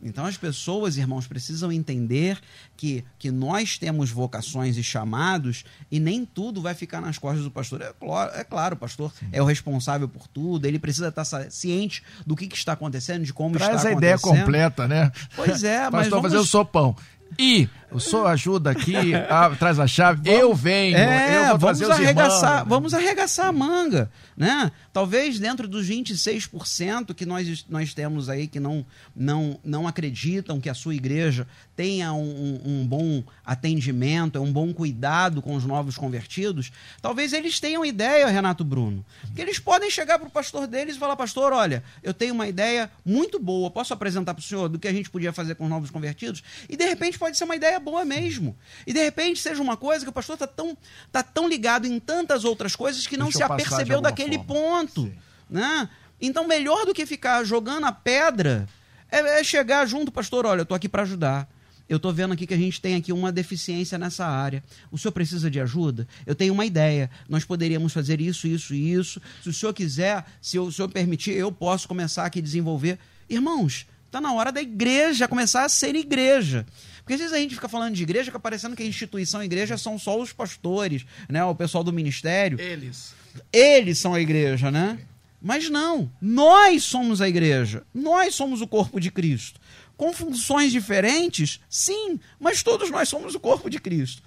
S3: Então as pessoas, irmãos, precisam entender que, que nós temos vocações e chamados e nem tudo vai ficar nas costas do pastor. É claro, é claro o pastor Sim. é o responsável por tudo, ele precisa estar ciente do que, que está acontecendo, de como
S1: Traz
S3: está
S1: acontecendo. Traz a ideia completa, né?
S3: Pois é,
S1: mas. Pastor, vamos... fazer o sopão. E o senhor ajuda aqui, a, traz a chave, vamos, eu venho,
S3: é,
S1: eu vou
S3: vamos arregaçar, irmãos. Vamos arregaçar a manga, né? Talvez dentro dos 26% que nós, nós temos aí que não, não, não acreditam que a sua igreja tenha um, um bom atendimento, um bom cuidado com os novos convertidos, talvez eles tenham ideia, Renato Bruno, que eles podem chegar para o pastor deles e falar, pastor, olha, eu tenho uma ideia muito boa, posso apresentar para o senhor do que a gente podia fazer com os novos convertidos? E de repente pode ser uma ideia boa mesmo. E de repente seja uma coisa que o pastor está tão, tá tão ligado em tantas outras coisas que não Deixa se apercebeu daquele forma. ponto. Né? Então, melhor do que ficar jogando a pedra é, é chegar junto, pastor, olha, eu estou aqui para ajudar eu estou vendo aqui que a gente tem aqui uma deficiência nessa área. O senhor precisa de ajuda? Eu tenho uma ideia. Nós poderíamos fazer isso, isso e isso. Se o senhor quiser, se o senhor permitir, eu posso começar aqui a desenvolver. Irmãos, está na hora da igreja começar a ser igreja. Porque às vezes a gente fica falando de igreja, fica parecendo que a instituição a igreja são só os pastores, né? o pessoal do ministério.
S1: Eles.
S3: Eles são a igreja, né? Mas não, nós somos a igreja. Nós somos o corpo de Cristo com funções diferentes? Sim, mas todos nós somos o corpo de Cristo.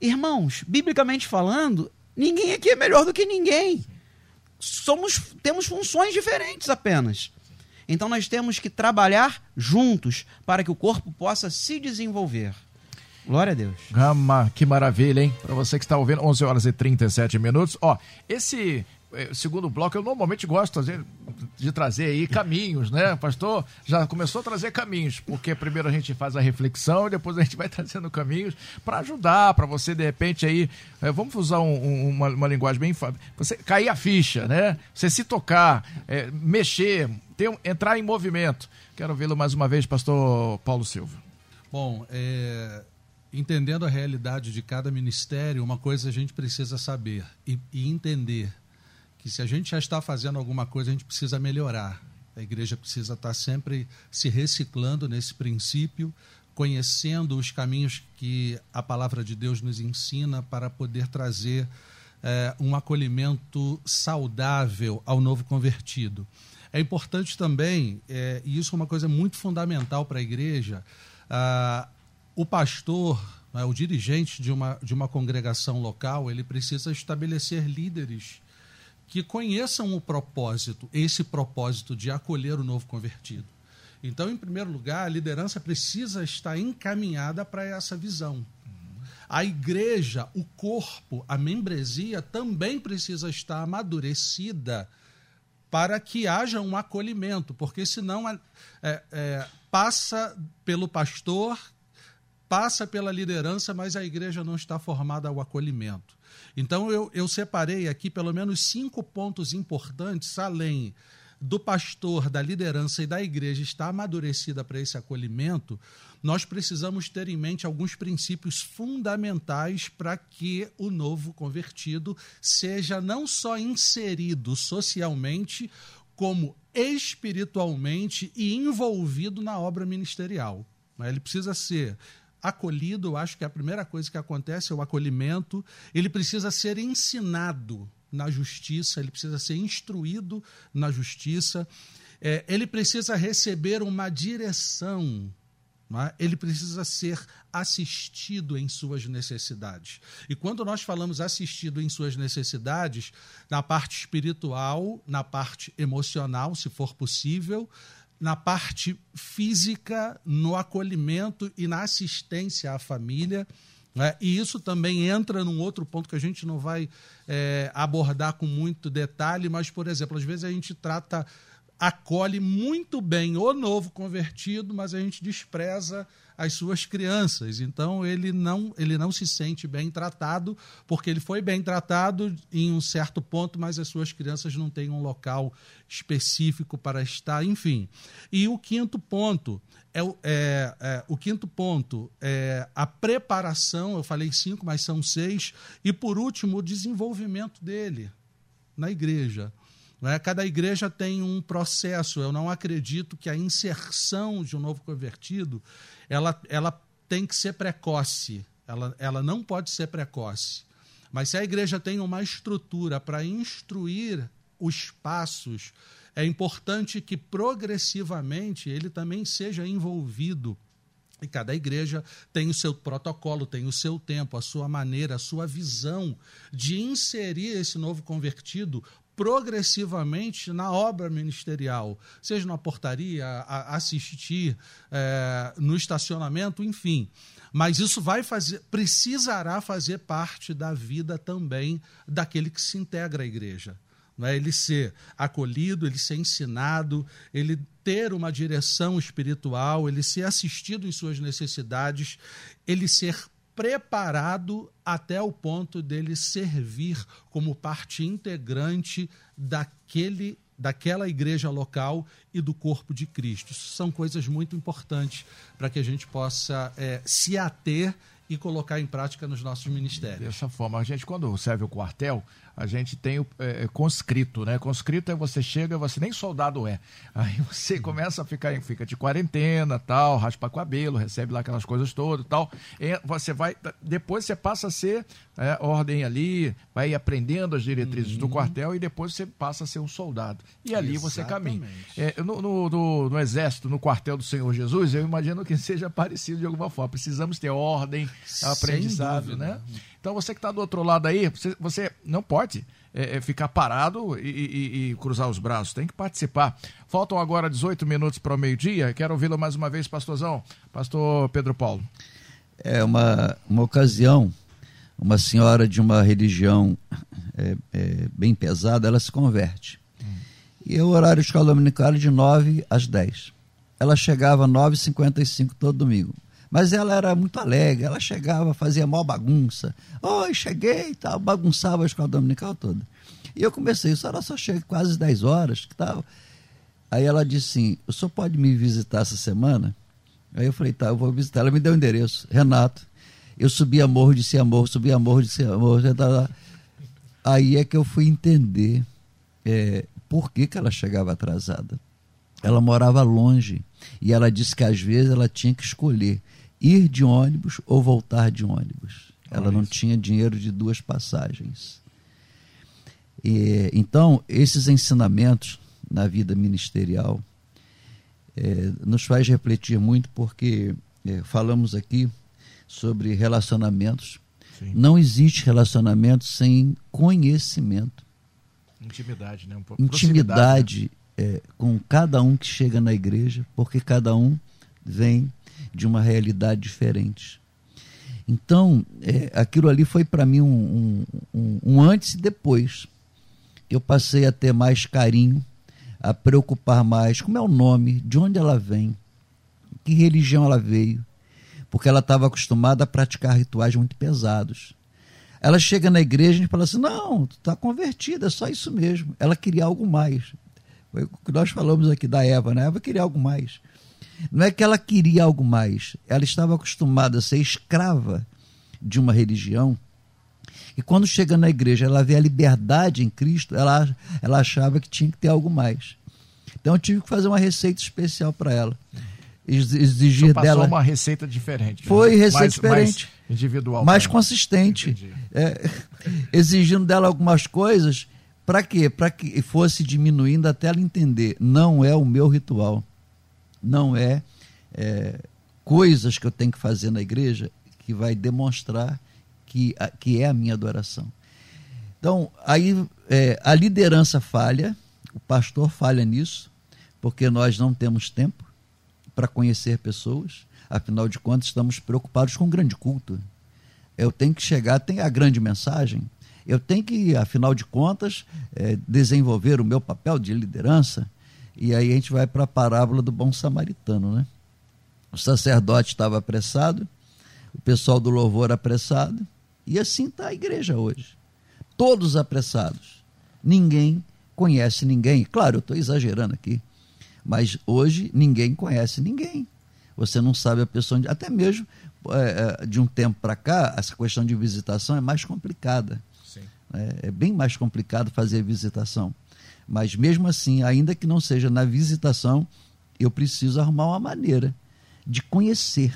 S3: Irmãos, biblicamente falando, ninguém aqui é melhor do que ninguém. Somos, temos funções diferentes apenas. Então nós temos que trabalhar juntos para que o corpo possa se desenvolver. Glória a Deus.
S1: Gama, que maravilha, hein? Para você que está ouvindo, 11 horas e 37 minutos. Ó, esse é, segundo bloco, eu normalmente gosto de trazer aí caminhos, né? O pastor já começou a trazer caminhos, porque primeiro a gente faz a reflexão e depois a gente vai trazendo caminhos para ajudar, para você de repente aí, é, vamos usar um, um, uma, uma, linguagem bem você cair a ficha, né? Você se tocar, é, mexer, ter, entrar em movimento. Quero vê-lo mais uma vez, pastor Paulo Silva.
S4: Bom, é, entendendo a realidade de cada ministério, uma coisa a gente precisa saber e, e entender que se a gente já está fazendo alguma coisa, a gente precisa melhorar. A igreja precisa estar sempre se reciclando nesse princípio, conhecendo os caminhos que a palavra de Deus nos ensina para poder trazer é, um acolhimento saudável ao novo convertido. É importante também, é, e isso é uma coisa muito fundamental para a igreja, ah, o pastor, né, o dirigente de uma, de uma congregação local, ele precisa estabelecer líderes que conheçam o propósito, esse propósito de acolher o novo convertido. Então, em primeiro lugar, a liderança precisa estar encaminhada para essa visão. A igreja, o corpo, a membresia também precisa estar amadurecida para que haja um acolhimento, porque senão é, é, passa pelo pastor, passa pela liderança, mas a igreja não está formada ao acolhimento. Então eu, eu separei aqui pelo menos cinco pontos importantes, além do pastor, da liderança e da igreja estar amadurecida para esse acolhimento, nós precisamos ter em mente alguns princípios fundamentais para que o novo convertido seja não só inserido socialmente, como espiritualmente e envolvido na obra ministerial. Ele precisa ser acolhido, eu acho que a primeira coisa que acontece é o acolhimento. Ele precisa ser ensinado na justiça, ele precisa ser instruído na justiça, é, ele precisa receber uma direção, é? ele precisa ser assistido em suas necessidades. E quando nós falamos assistido em suas necessidades, na parte espiritual, na parte emocional, se for possível, na parte física, no acolhimento e na assistência à família. Né? E isso também entra num outro ponto que a gente não vai é, abordar com muito detalhe, mas, por exemplo, às vezes a gente trata, acolhe muito bem o novo convertido, mas a gente despreza as suas crianças. Então ele não, ele não se sente bem tratado, porque ele foi bem tratado em um certo ponto, mas as suas crianças não têm um local específico para estar, enfim. E o quinto ponto é, é, é, o quinto ponto é a preparação, eu falei cinco, mas são seis, e por último, o desenvolvimento dele na igreja. É? Cada igreja tem um processo. Eu não acredito que a inserção de um novo convertido ela, ela tem que ser precoce. Ela, ela não pode ser precoce. Mas se a igreja tem uma estrutura para instruir os passos, é importante que progressivamente ele também seja envolvido E cada igreja tem o seu protocolo, tem o seu tempo, a sua maneira, a sua visão de inserir esse novo convertido progressivamente na obra ministerial, seja na portaria, a, assistir é, no estacionamento, enfim. Mas isso vai fazer, precisará fazer parte da vida também daquele que se integra à igreja. Não é? Ele ser acolhido, ele ser ensinado, ele ter uma direção espiritual, ele ser assistido em suas necessidades, ele ser preparado até o ponto dele servir como parte integrante daquele daquela igreja local e do corpo de Cristo. Isso são coisas muito importantes para que a gente possa é, se ater e colocar em prática nos nossos ministérios.
S1: Dessa forma, a gente quando serve o quartel, a gente tem o é, é, conscrito, né? Conscrito é você chega, você nem soldado é. Aí você começa a ficar, fica de quarentena, tal, raspa cabelo, recebe lá aquelas coisas todas, tal. E você vai, depois você passa a ser é, ordem ali, vai aprendendo as diretrizes uhum. do quartel e depois você passa a ser um soldado. E ali Exatamente. você caminha. É, no, no, no, no, exército, no quartel do Senhor Jesus, eu imagino que seja parecido de alguma forma. Precisamos ter ordem, aprendizado, né? Então você que está do outro lado aí, você, você não pode é, é ficar parado e, e, e, cruzar os braços, tem que participar. Faltam agora 18 minutos para o meio-dia. Quero ouvi-lo mais uma vez, pastorzão, pastor Pedro Paulo.
S2: É uma, uma ocasião, uma senhora de uma religião é, é, bem pesada, ela se converte. Hum. E o horário de escola dominical é de 9 às 10. Ela chegava às 9h55 todo domingo. Mas ela era muito alegre, ela chegava, fazia maior bagunça. Oi, cheguei e tal, bagunçava a escola dominical toda. E eu comecei, o senhor só chega quase 10 horas, que tal? Aí ela disse assim, o senhor pode me visitar essa semana? Aí eu falei, tá, eu vou visitar. Ela me deu o endereço, Renato. Eu subi a morro, de amor, subi a morro, de amor. Aí é que eu fui entender é, por que, que ela chegava atrasada. Ela morava longe e ela disse que às vezes ela tinha que escolher ir de ônibus ou voltar de ônibus. Ela não tinha dinheiro de duas passagens. E, então, esses ensinamentos na vida ministerial é, nos faz refletir muito, porque é, falamos aqui sobre relacionamentos. Sim. Não existe relacionamento sem conhecimento.
S1: Intimidade, né? Um
S2: Intimidade é, com cada um que chega na igreja, porque cada um vem de uma realidade diferente. Então, é, aquilo ali foi para mim um, um, um, antes e depois. Eu passei a ter mais carinho, a preocupar mais como é o nome, de onde ela vem, que religião ela veio, porque ela estava acostumada a praticar rituais muito pesados. Ela chega na igreja e fala assim: não, tu está convertida, é só isso mesmo. Ela queria algo mais. Foi o que nós falamos aqui da Eva, né? Eva queria algo mais. Não é que ela queria algo mais, ela estava acostumada a ser escrava de uma religião. E quando chega na igreja, ela vê a liberdade em Cristo, ela, ela achava que tinha que ter algo mais. Então eu tive que fazer uma receita especial para ela. Exigir passou dela.
S1: uma receita diferente.
S2: Né? Foi né? receita mais, diferente.
S1: Mais individual.
S2: Mais consistente. É, exigindo dela algumas coisas para quê? Para que fosse diminuindo até ela entender. Não é o meu ritual. Não é, é, coisas que eu tenho que fazer na igreja que vai demonstrar que, que é a minha adoração. Então, aí é, a liderança falha, o pastor falha nisso, porque nós não temos tempo para conhecer pessoas. Afinal de contas, estamos preocupados com o grande culto. Eu tenho que chegar, tem a grande mensagem, eu tenho que, afinal de contas, é, desenvolver o meu papel de liderança. E aí a gente vai para a parábola do bom samaritano, né? O sacerdote estava apressado, o pessoal do louvor apressado, e assim está a igreja hoje. Todos apressados. Ninguém conhece ninguém. Claro, eu estou exagerando aqui, mas hoje ninguém conhece ninguém. Você não sabe a pessoa, até mesmo é, de um tempo para cá, essa questão de visitação é mais complicada. É, é bem mais complicado fazer visitação. Mas mesmo assim, ainda que não seja na visitação, eu preciso arrumar uma maneira de conhecer.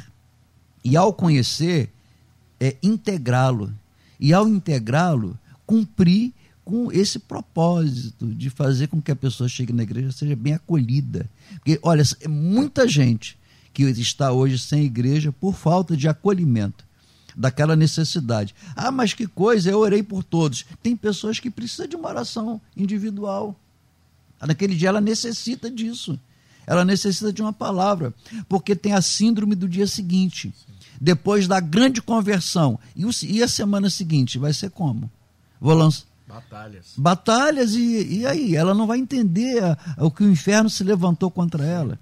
S2: E ao conhecer, é integrá-lo. E ao integrá-lo, cumprir com esse propósito de fazer com que a pessoa chegue na igreja seja bem acolhida. Porque, olha, é muita gente que está hoje sem igreja por falta de acolhimento daquela necessidade. Ah, mas que coisa, eu orei por todos. Tem pessoas que precisam de uma oração individual. Naquele dia ela necessita disso. Ela necessita de uma palavra, porque tem a síndrome do dia seguinte. Depois da grande conversão. E, a semana seguinte vai ser como? Vou lançar.
S1: Batalhas.
S2: Batalhas, e, e aí? Ela não vai entender a, a, o que o inferno se levantou contra ela.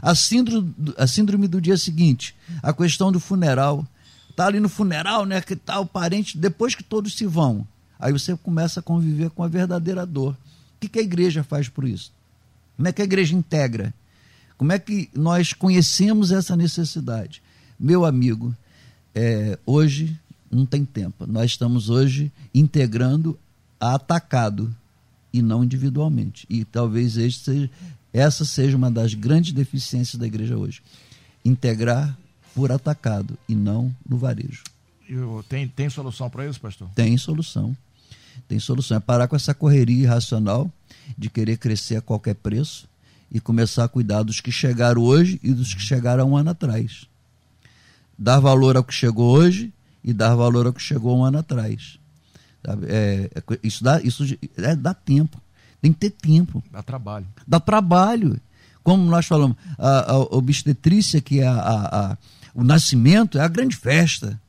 S2: A síndrome, a síndrome do dia seguinte, a questão do funeral. Tá ali no funeral, né? Que tá o parente, depois que todos se vão. Aí você começa a conviver com a verdadeira dor. O que, que a igreja faz por isso? Como é que a igreja integra? Como é que nós conhecemos essa necessidade? Meu amigo, é, hoje não tem tempo. Nós estamos hoje integrando atacado e não individualmente. E talvez seja, essa seja uma das grandes deficiências da igreja hoje. Integrar por atacado e não no varejo.
S1: Tem, tem solução para isso, pastor?
S2: Tem solução. Tem solução. É parar com essa correria irracional de querer crescer a qualquer preço e começar a cuidar dos que chegaram hoje e dos que chegaram um ano atrás. Dar valor ao que chegou hoje e dar valor ao que chegou um ano atrás. É, é, isso dá, isso é, dá tempo. Tem que ter tempo.
S1: Dá trabalho.
S2: Dá trabalho. Como nós falamos, a, a obstetrícia, que é a, a, o nascimento, é a grande festa.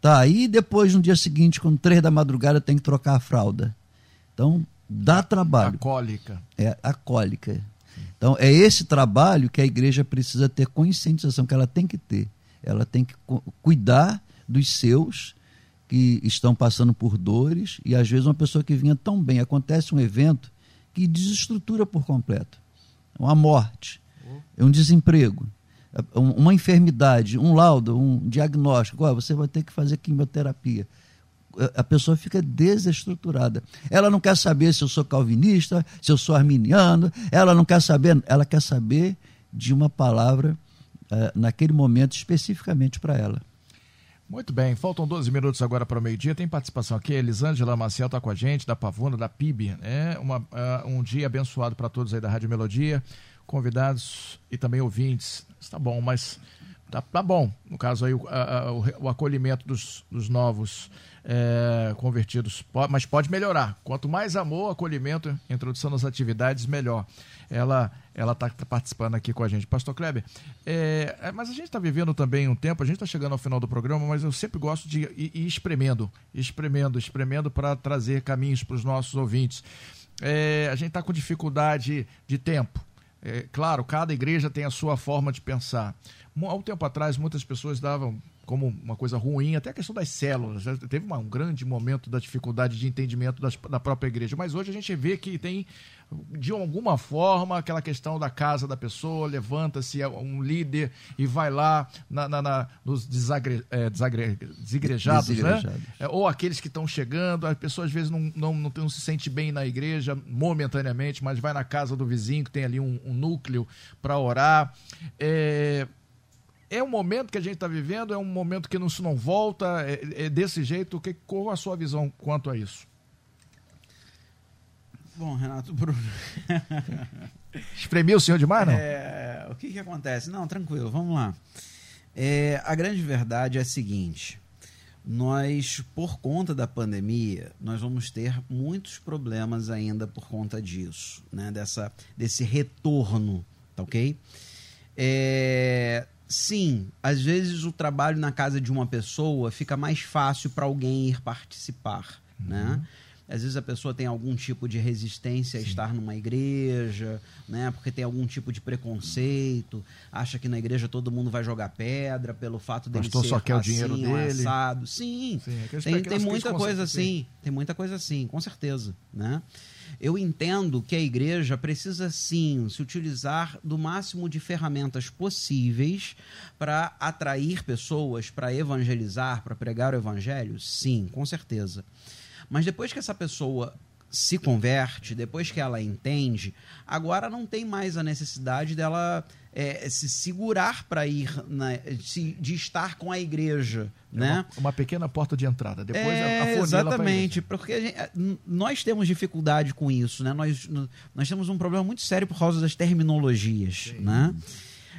S2: Tá, aí depois, no dia seguinte, quando três da madrugada, tem que trocar a fralda. Então, dá trabalho.
S1: A cólica.
S2: É, a cólica. Então, é esse trabalho que a igreja precisa ter conscientização, que ela tem que ter. Ela tem que cuidar dos seus que estão passando por dores e às vezes uma pessoa que vinha tão bem, acontece um evento que desestrutura por completo. Uma morte, um desemprego, uma enfermidade, um laudo, um diagnóstico. Você vai ter que fazer quimioterapia. A pessoa fica desestruturada. Ela não quer saber se eu sou calvinista, se eu sou arminiano, ela não quer saber, ela quer saber de uma palavra uh, naquele momento especificamente para ela.
S1: Muito bem, faltam 12 minutos agora para o meio-dia. Tem participação aqui. Elisângela Maciel está com a gente, da Pavuna, da PIB. É uma, uh, um dia abençoado para todos aí da Rádio Melodia, convidados e também ouvintes. Está bom, mas tá, tá bom. No caso aí, o, o, o acolhimento dos, dos novos é, convertidos, mas pode melhorar. Quanto mais amor, acolhimento, introdução nas atividades, melhor. Ela ela está participando aqui com a gente. Pastor Kleber, é, é mas a gente está vivendo também um tempo, a gente está chegando ao final do programa, mas eu sempre gosto de ir, ir espremendo, espremendo, espremendo para trazer caminhos para os nossos ouvintes. É, a gente está com dificuldade de tempo. É, claro, cada igreja tem a sua forma de pensar. Há um tempo atrás, muitas pessoas davam como uma coisa ruim, até a questão das células. Né? Teve uma, um grande momento da dificuldade de entendimento das, da própria igreja. Mas hoje a gente vê que tem, de alguma forma, aquela questão da casa da pessoa, levanta-se um líder e vai lá na, na, na nos desagre, é, desagre, desigrejados, né? É, ou aqueles que estão chegando, a pessoa às vezes não, não, não, não, se sente bem na igreja momentaneamente, mas vai na casa do vizinho que tem ali um, um núcleo para orar. É, é um momento que a gente está vivendo, é um momento que não, se não volta, é, é desse jeito. Que, qual a sua visão quanto a isso?
S3: Bom, Renato Bruno.
S1: Espremeu o senhor demais, não?
S3: É, o que, que acontece? Não, tranquilo, vamos lá. É, a grande verdade é a seguinte: nós, por conta da pandemia, nós vamos ter muitos problemas ainda por conta disso, né? Dessa, desse retorno, tá ok? É, Sim, às vezes o trabalho na casa de uma pessoa fica mais fácil para alguém ir participar, uhum. né? Às vezes a pessoa tem algum tipo de resistência Sim. a estar numa igreja, né? Porque tem algum tipo de preconceito, acha que na igreja todo mundo vai jogar pedra pelo fato dele ser
S1: só quer
S3: assim,
S1: o dinheiro dele.
S3: assado. Sim, Sim é tem, tem muita coisa assim, tem muita coisa assim, com certeza, né? Eu entendo que a igreja precisa sim se utilizar do máximo de ferramentas possíveis para atrair pessoas, para evangelizar, para pregar o evangelho? Sim, com certeza. Mas depois que essa pessoa se converte, depois que ela entende, agora não tem mais a necessidade dela é, se segurar para ir, na, de, de, estar com a igreja. É né?
S1: Uma, uma, pequena porta de entrada. Depois
S3: é, a Exatamente, porque gente, é, nós temos dificuldade com isso. Né? Nós, nós temos um problema muito sério por causa das terminologias. Sim. Né?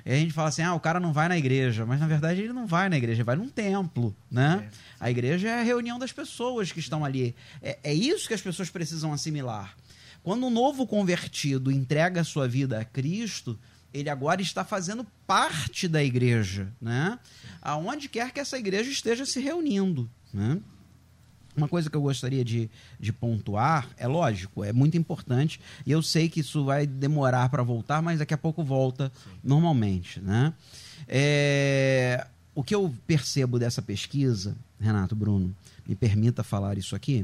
S3: E a gente fala assim, ah, o cara não vai na igreja, mas na verdade ele não vai na igreja, ele vai num templo, né? É. A igreja é a reunião das pessoas que estão ali. É, é isso que as pessoas precisam assimilar. Quando um novo convertido entrega a sua vida a Cristo, ele agora está fazendo parte da igreja, né? Aonde quer que essa igreja esteja se reunindo, né? Uma coisa que eu gostaria de, de pontuar, é lógico, é muito importante, e eu sei que isso vai demorar para voltar, mas daqui a pouco volta Sim. normalmente. Né? É, o que eu percebo dessa pesquisa, Renato Bruno, me permita falar isso aqui,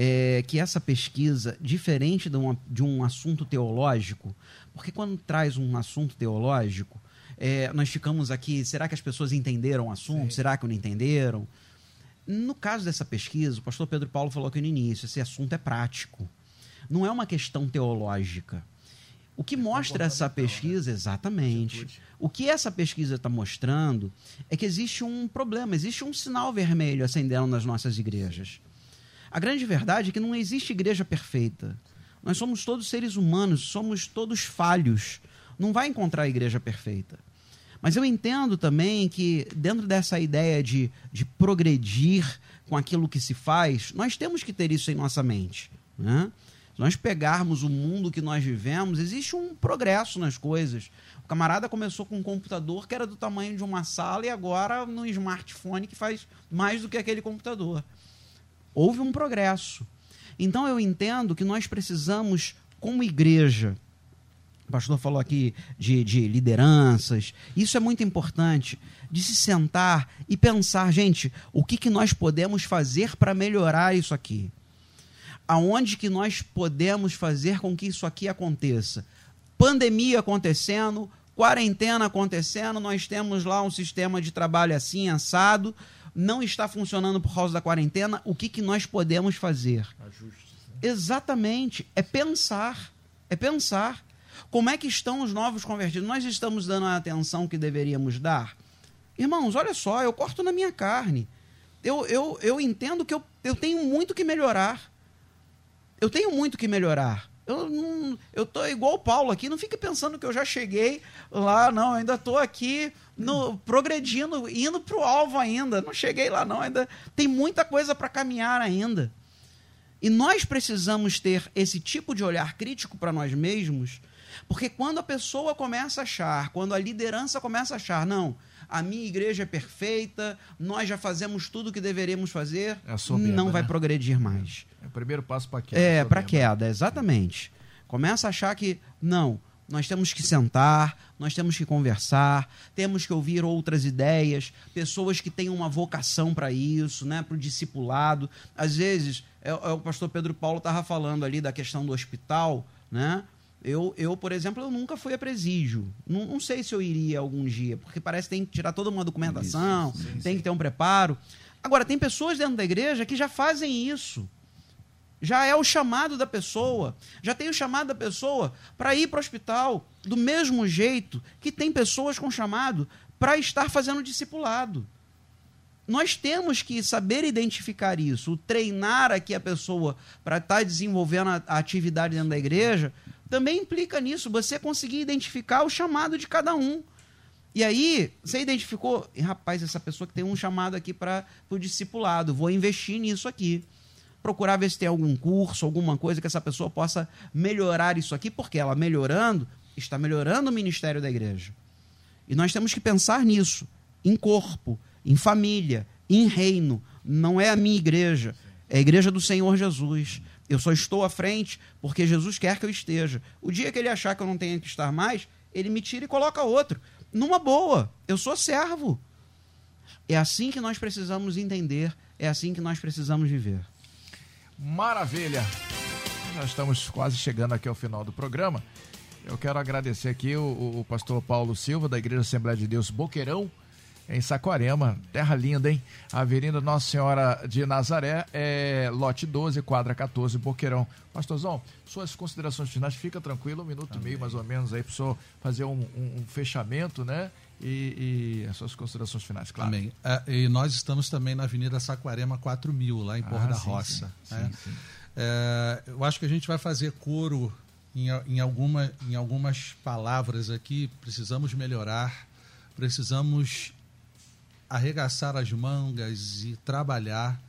S3: é que essa pesquisa, diferente de um, de um assunto teológico, porque quando traz um assunto teológico, é, nós ficamos aqui, será que as pessoas entenderam o assunto? Sim. Será que não entenderam? No caso dessa pesquisa, o pastor Pedro Paulo falou aqui no início, esse assunto é prático. Não é uma questão teológica. O que é mostra essa né? pesquisa, né? exatamente, o que essa pesquisa está mostrando é que existe um problema, existe um sinal vermelho acendendo nas nossas igrejas. A grande verdade é que não existe igreja perfeita. Nós somos todos seres humanos, somos todos falhos. Não vai encontrar a igreja perfeita. Mas eu entendo também que, dentro dessa ideia de, de progredir com aquilo que se faz, nós temos que ter isso em nossa mente. Né? Se nós pegarmos o mundo que nós vivemos, existe um progresso nas coisas. O camarada começou com um computador que era do tamanho de uma sala e agora no smartphone que faz mais do que aquele computador. Houve um progresso. Então eu entendo que nós precisamos, como igreja, o pastor falou aqui de, de lideranças. Isso é muito importante, de se sentar e pensar, gente, o que, que nós podemos fazer para melhorar isso aqui? Aonde que nós podemos fazer com que isso aqui aconteça? Pandemia acontecendo, quarentena acontecendo, nós temos lá um sistema de trabalho assim, assado, não está funcionando por causa da quarentena, o que, que nós podemos fazer? Ajustes. Né? Exatamente, é pensar, é pensar. Como é que estão os novos convertidos? Nós estamos dando a atenção que deveríamos dar? Irmãos, olha só, eu corto na minha carne. Eu, eu, eu entendo que eu, eu tenho muito que melhorar. Eu tenho muito que melhorar. Eu não, eu tô igual o Paulo aqui, não fique pensando que eu já cheguei lá, não, ainda estou aqui no, progredindo, indo para o alvo ainda. Não cheguei lá, não, ainda tem muita coisa para caminhar ainda. E nós precisamos ter esse tipo de olhar crítico para nós mesmos porque quando a pessoa começa a achar, quando a liderança começa a achar, não, a minha igreja é perfeita, nós já fazemos tudo o que deveríamos fazer, é soberba, não vai né? progredir mais.
S1: É o primeiro passo para queda.
S3: É, para queda, exatamente. Começa a achar que, não, nós temos que sentar, nós temos que conversar, temos que ouvir outras ideias, pessoas que têm uma vocação para isso, né, para o discipulado. Às vezes, é, é, o pastor Pedro Paulo estava falando ali da questão do hospital, né? Eu, eu, por exemplo, eu nunca fui a presídio. Não, não sei se eu iria algum dia, porque parece que tem que tirar toda uma documentação, isso, sim, tem sim. que ter um preparo. Agora, tem pessoas dentro da igreja que já fazem isso. Já é o chamado da pessoa. Já tem o chamado da pessoa para ir para o hospital. Do mesmo jeito que tem pessoas com chamado para estar fazendo discipulado. Nós temos que saber identificar isso, treinar aqui a pessoa para estar tá desenvolvendo a, a atividade dentro da igreja, também implica nisso, você conseguir identificar o chamado de cada um. E aí, você identificou, rapaz, essa pessoa que tem um chamado aqui para o discipulado, vou investir nisso aqui. Procurar ver se tem algum curso, alguma coisa que essa pessoa possa melhorar isso aqui, porque ela melhorando, está melhorando o ministério da igreja. E nós temos que pensar nisso, em corpo, em família, em reino. Não é a minha igreja, é a igreja do Senhor Jesus. Eu só estou à frente porque Jesus quer que eu esteja. O dia que ele achar que eu não tenho que estar mais, ele me tira e coloca outro. Numa boa, eu sou servo. É assim que nós precisamos entender, é assim que nós precisamos viver.
S1: Maravilha! Nós estamos quase chegando aqui ao final do programa. Eu quero agradecer aqui o, o pastor Paulo Silva, da Igreja Assembleia de Deus Boqueirão, em Saquarema, terra linda, hein? Avenida Nossa Senhora de Nazaré, é, lote 12, quadra 14, Boqueirão. Pastorzão, suas considerações finais, fica tranquilo, um minuto e meio mais ou menos aí para o senhor fazer um, um, um fechamento, né? E, e, as suas considerações finais, claro.
S4: Amém. É, e nós estamos também na Avenida Saquarema 4000, lá em Porra ah, da sim, Roça. Sim, né? sim, é, eu acho que a gente vai fazer coro em, em, alguma, em algumas palavras aqui, precisamos melhorar, precisamos arregaçar as mangas e trabalhar.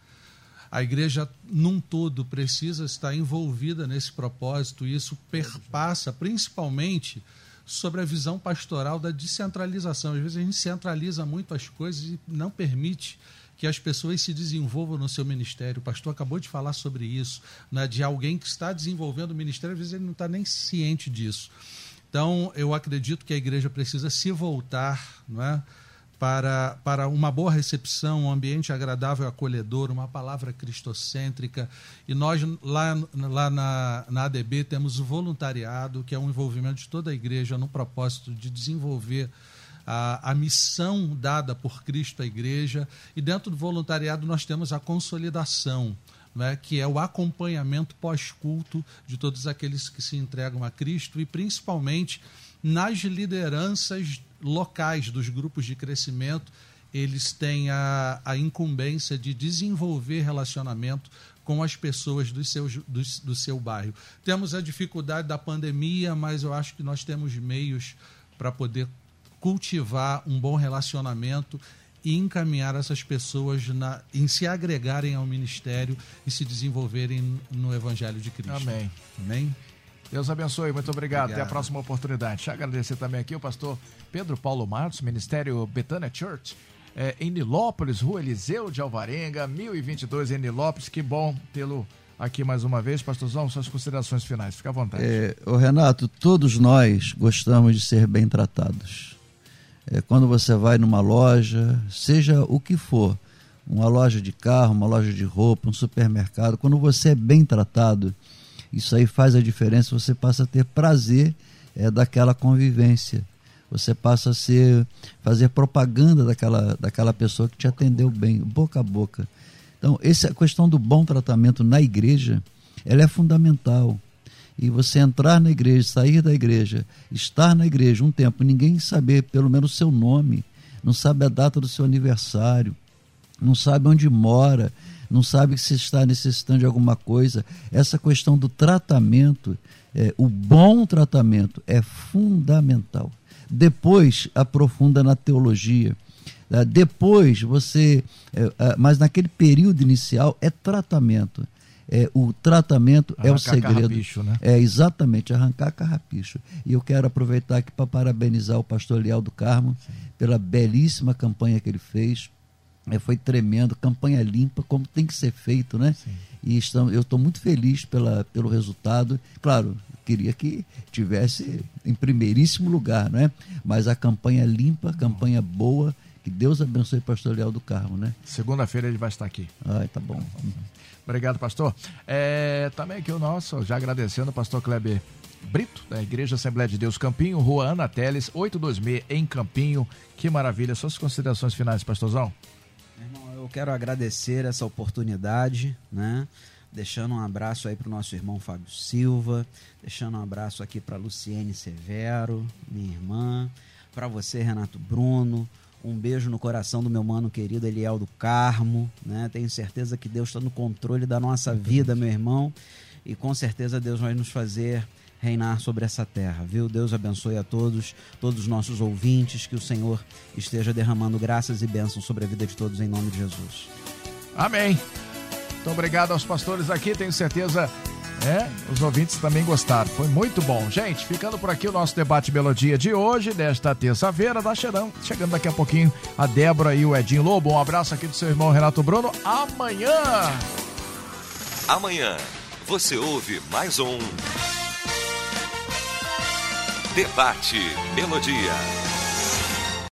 S4: A igreja, num todo, precisa estar envolvida nesse propósito, e isso perpassa principalmente sobre a visão pastoral da descentralização. Às vezes a gente centraliza muito as coisas e não permite que as pessoas se desenvolvam no seu ministério. O pastor acabou de falar sobre isso, né, de alguém que está desenvolvendo o ministério, às vezes ele não está nem ciente disso. Então, eu acredito que a igreja precisa se voltar não é, para, para uma boa recepção, um ambiente agradável e acolhedor, uma palavra cristocêntrica. E nós, lá, lá na, na ADB, temos o voluntariado, que é um envolvimento de toda a igreja no propósito de desenvolver a, a missão dada por Cristo à igreja. E dentro do voluntariado nós temos a consolidação. Né, que é o acompanhamento pós-culto de todos aqueles que se entregam a Cristo e principalmente nas lideranças locais dos grupos de crescimento, eles têm a, a incumbência de desenvolver relacionamento com as pessoas do seu, do, do seu bairro. Temos a dificuldade da pandemia, mas eu acho que nós temos meios para poder cultivar um bom relacionamento e encaminhar essas pessoas na, em se agregarem ao ministério e se desenvolverem no Evangelho de Cristo.
S1: Amém.
S4: Amém.
S1: Deus abençoe, muito obrigado. obrigado. Até a próxima oportunidade. Deixa eu agradecer também aqui o pastor Pedro Paulo Martos, Ministério Betânia Church, é, em Nilópolis, Rua Eliseu de Alvarenga, 1022 em Nilópolis. Que bom tê-lo aqui mais uma vez. Pastorzão, suas considerações finais. Fica à vontade.
S2: É, o Renato, todos nós gostamos de ser bem tratados. É, quando você vai numa loja, seja o que for, uma loja de carro, uma loja de roupa, um supermercado, quando você é bem tratado, isso aí faz a diferença, você passa a ter prazer é, daquela convivência. Você passa a ser, fazer propaganda daquela, daquela pessoa que te atendeu bem, boca a boca. Então, essa questão do bom tratamento na igreja, ela é fundamental. E você entrar na igreja, sair da igreja, estar na igreja um tempo, ninguém saber pelo menos seu nome, não sabe a data do seu aniversário, não sabe onde mora, não sabe se está necessitando de alguma coisa. Essa questão do tratamento, é, o bom tratamento é fundamental. Depois aprofunda na teologia. É, depois você, é, é, mas naquele período inicial é tratamento. É, o tratamento arrancar é o segredo. Carrapicho, né? É exatamente arrancar carrapicho. E eu quero aproveitar aqui para parabenizar o pastor Leal do Carmo Sim. pela belíssima campanha que ele fez foi tremendo, campanha limpa, como tem que ser feito, né? Sim. E estamos, eu estou muito feliz pela, pelo resultado. Claro, queria que tivesse em primeiríssimo lugar, né? Mas a campanha limpa, campanha boa, que Deus abençoe o pastor Leal do Carmo, né?
S1: Segunda-feira ele vai estar aqui.
S2: Ai, tá bom.
S1: Obrigado, pastor. É, também aqui o nosso, já agradecendo o pastor Kleber Brito, da Igreja Assembleia de Deus Campinho, Rua Ana Teles, 826, em Campinho. Que maravilha. Suas considerações finais, pastorzão?
S3: Eu quero agradecer essa oportunidade, né? Deixando um abraço aí para o nosso irmão Fábio Silva, deixando um abraço aqui para Luciene Severo, minha irmã, para você, Renato Bruno, um beijo no coração do meu mano querido Eliel do Carmo, né? Tenho certeza que Deus está no controle da nossa vida, meu irmão, e com certeza Deus vai nos fazer reinar sobre essa terra, viu? Deus abençoe a todos, todos os nossos ouvintes, que o Senhor esteja derramando graças e bênçãos sobre a vida de todos em nome de Jesus.
S1: Amém. Muito obrigado aos pastores aqui, tenho certeza é, os ouvintes também gostaram. Foi muito bom. Gente, ficando por aqui o nosso debate melodia de hoje, desta terça-feira, da Cheirão. Chegando daqui a pouquinho a Débora e o Edinho Lobo. Um abraço aqui do seu irmão Renato Bruno. Amanhã.
S5: Amanhã você ouve mais um Debate Melodia.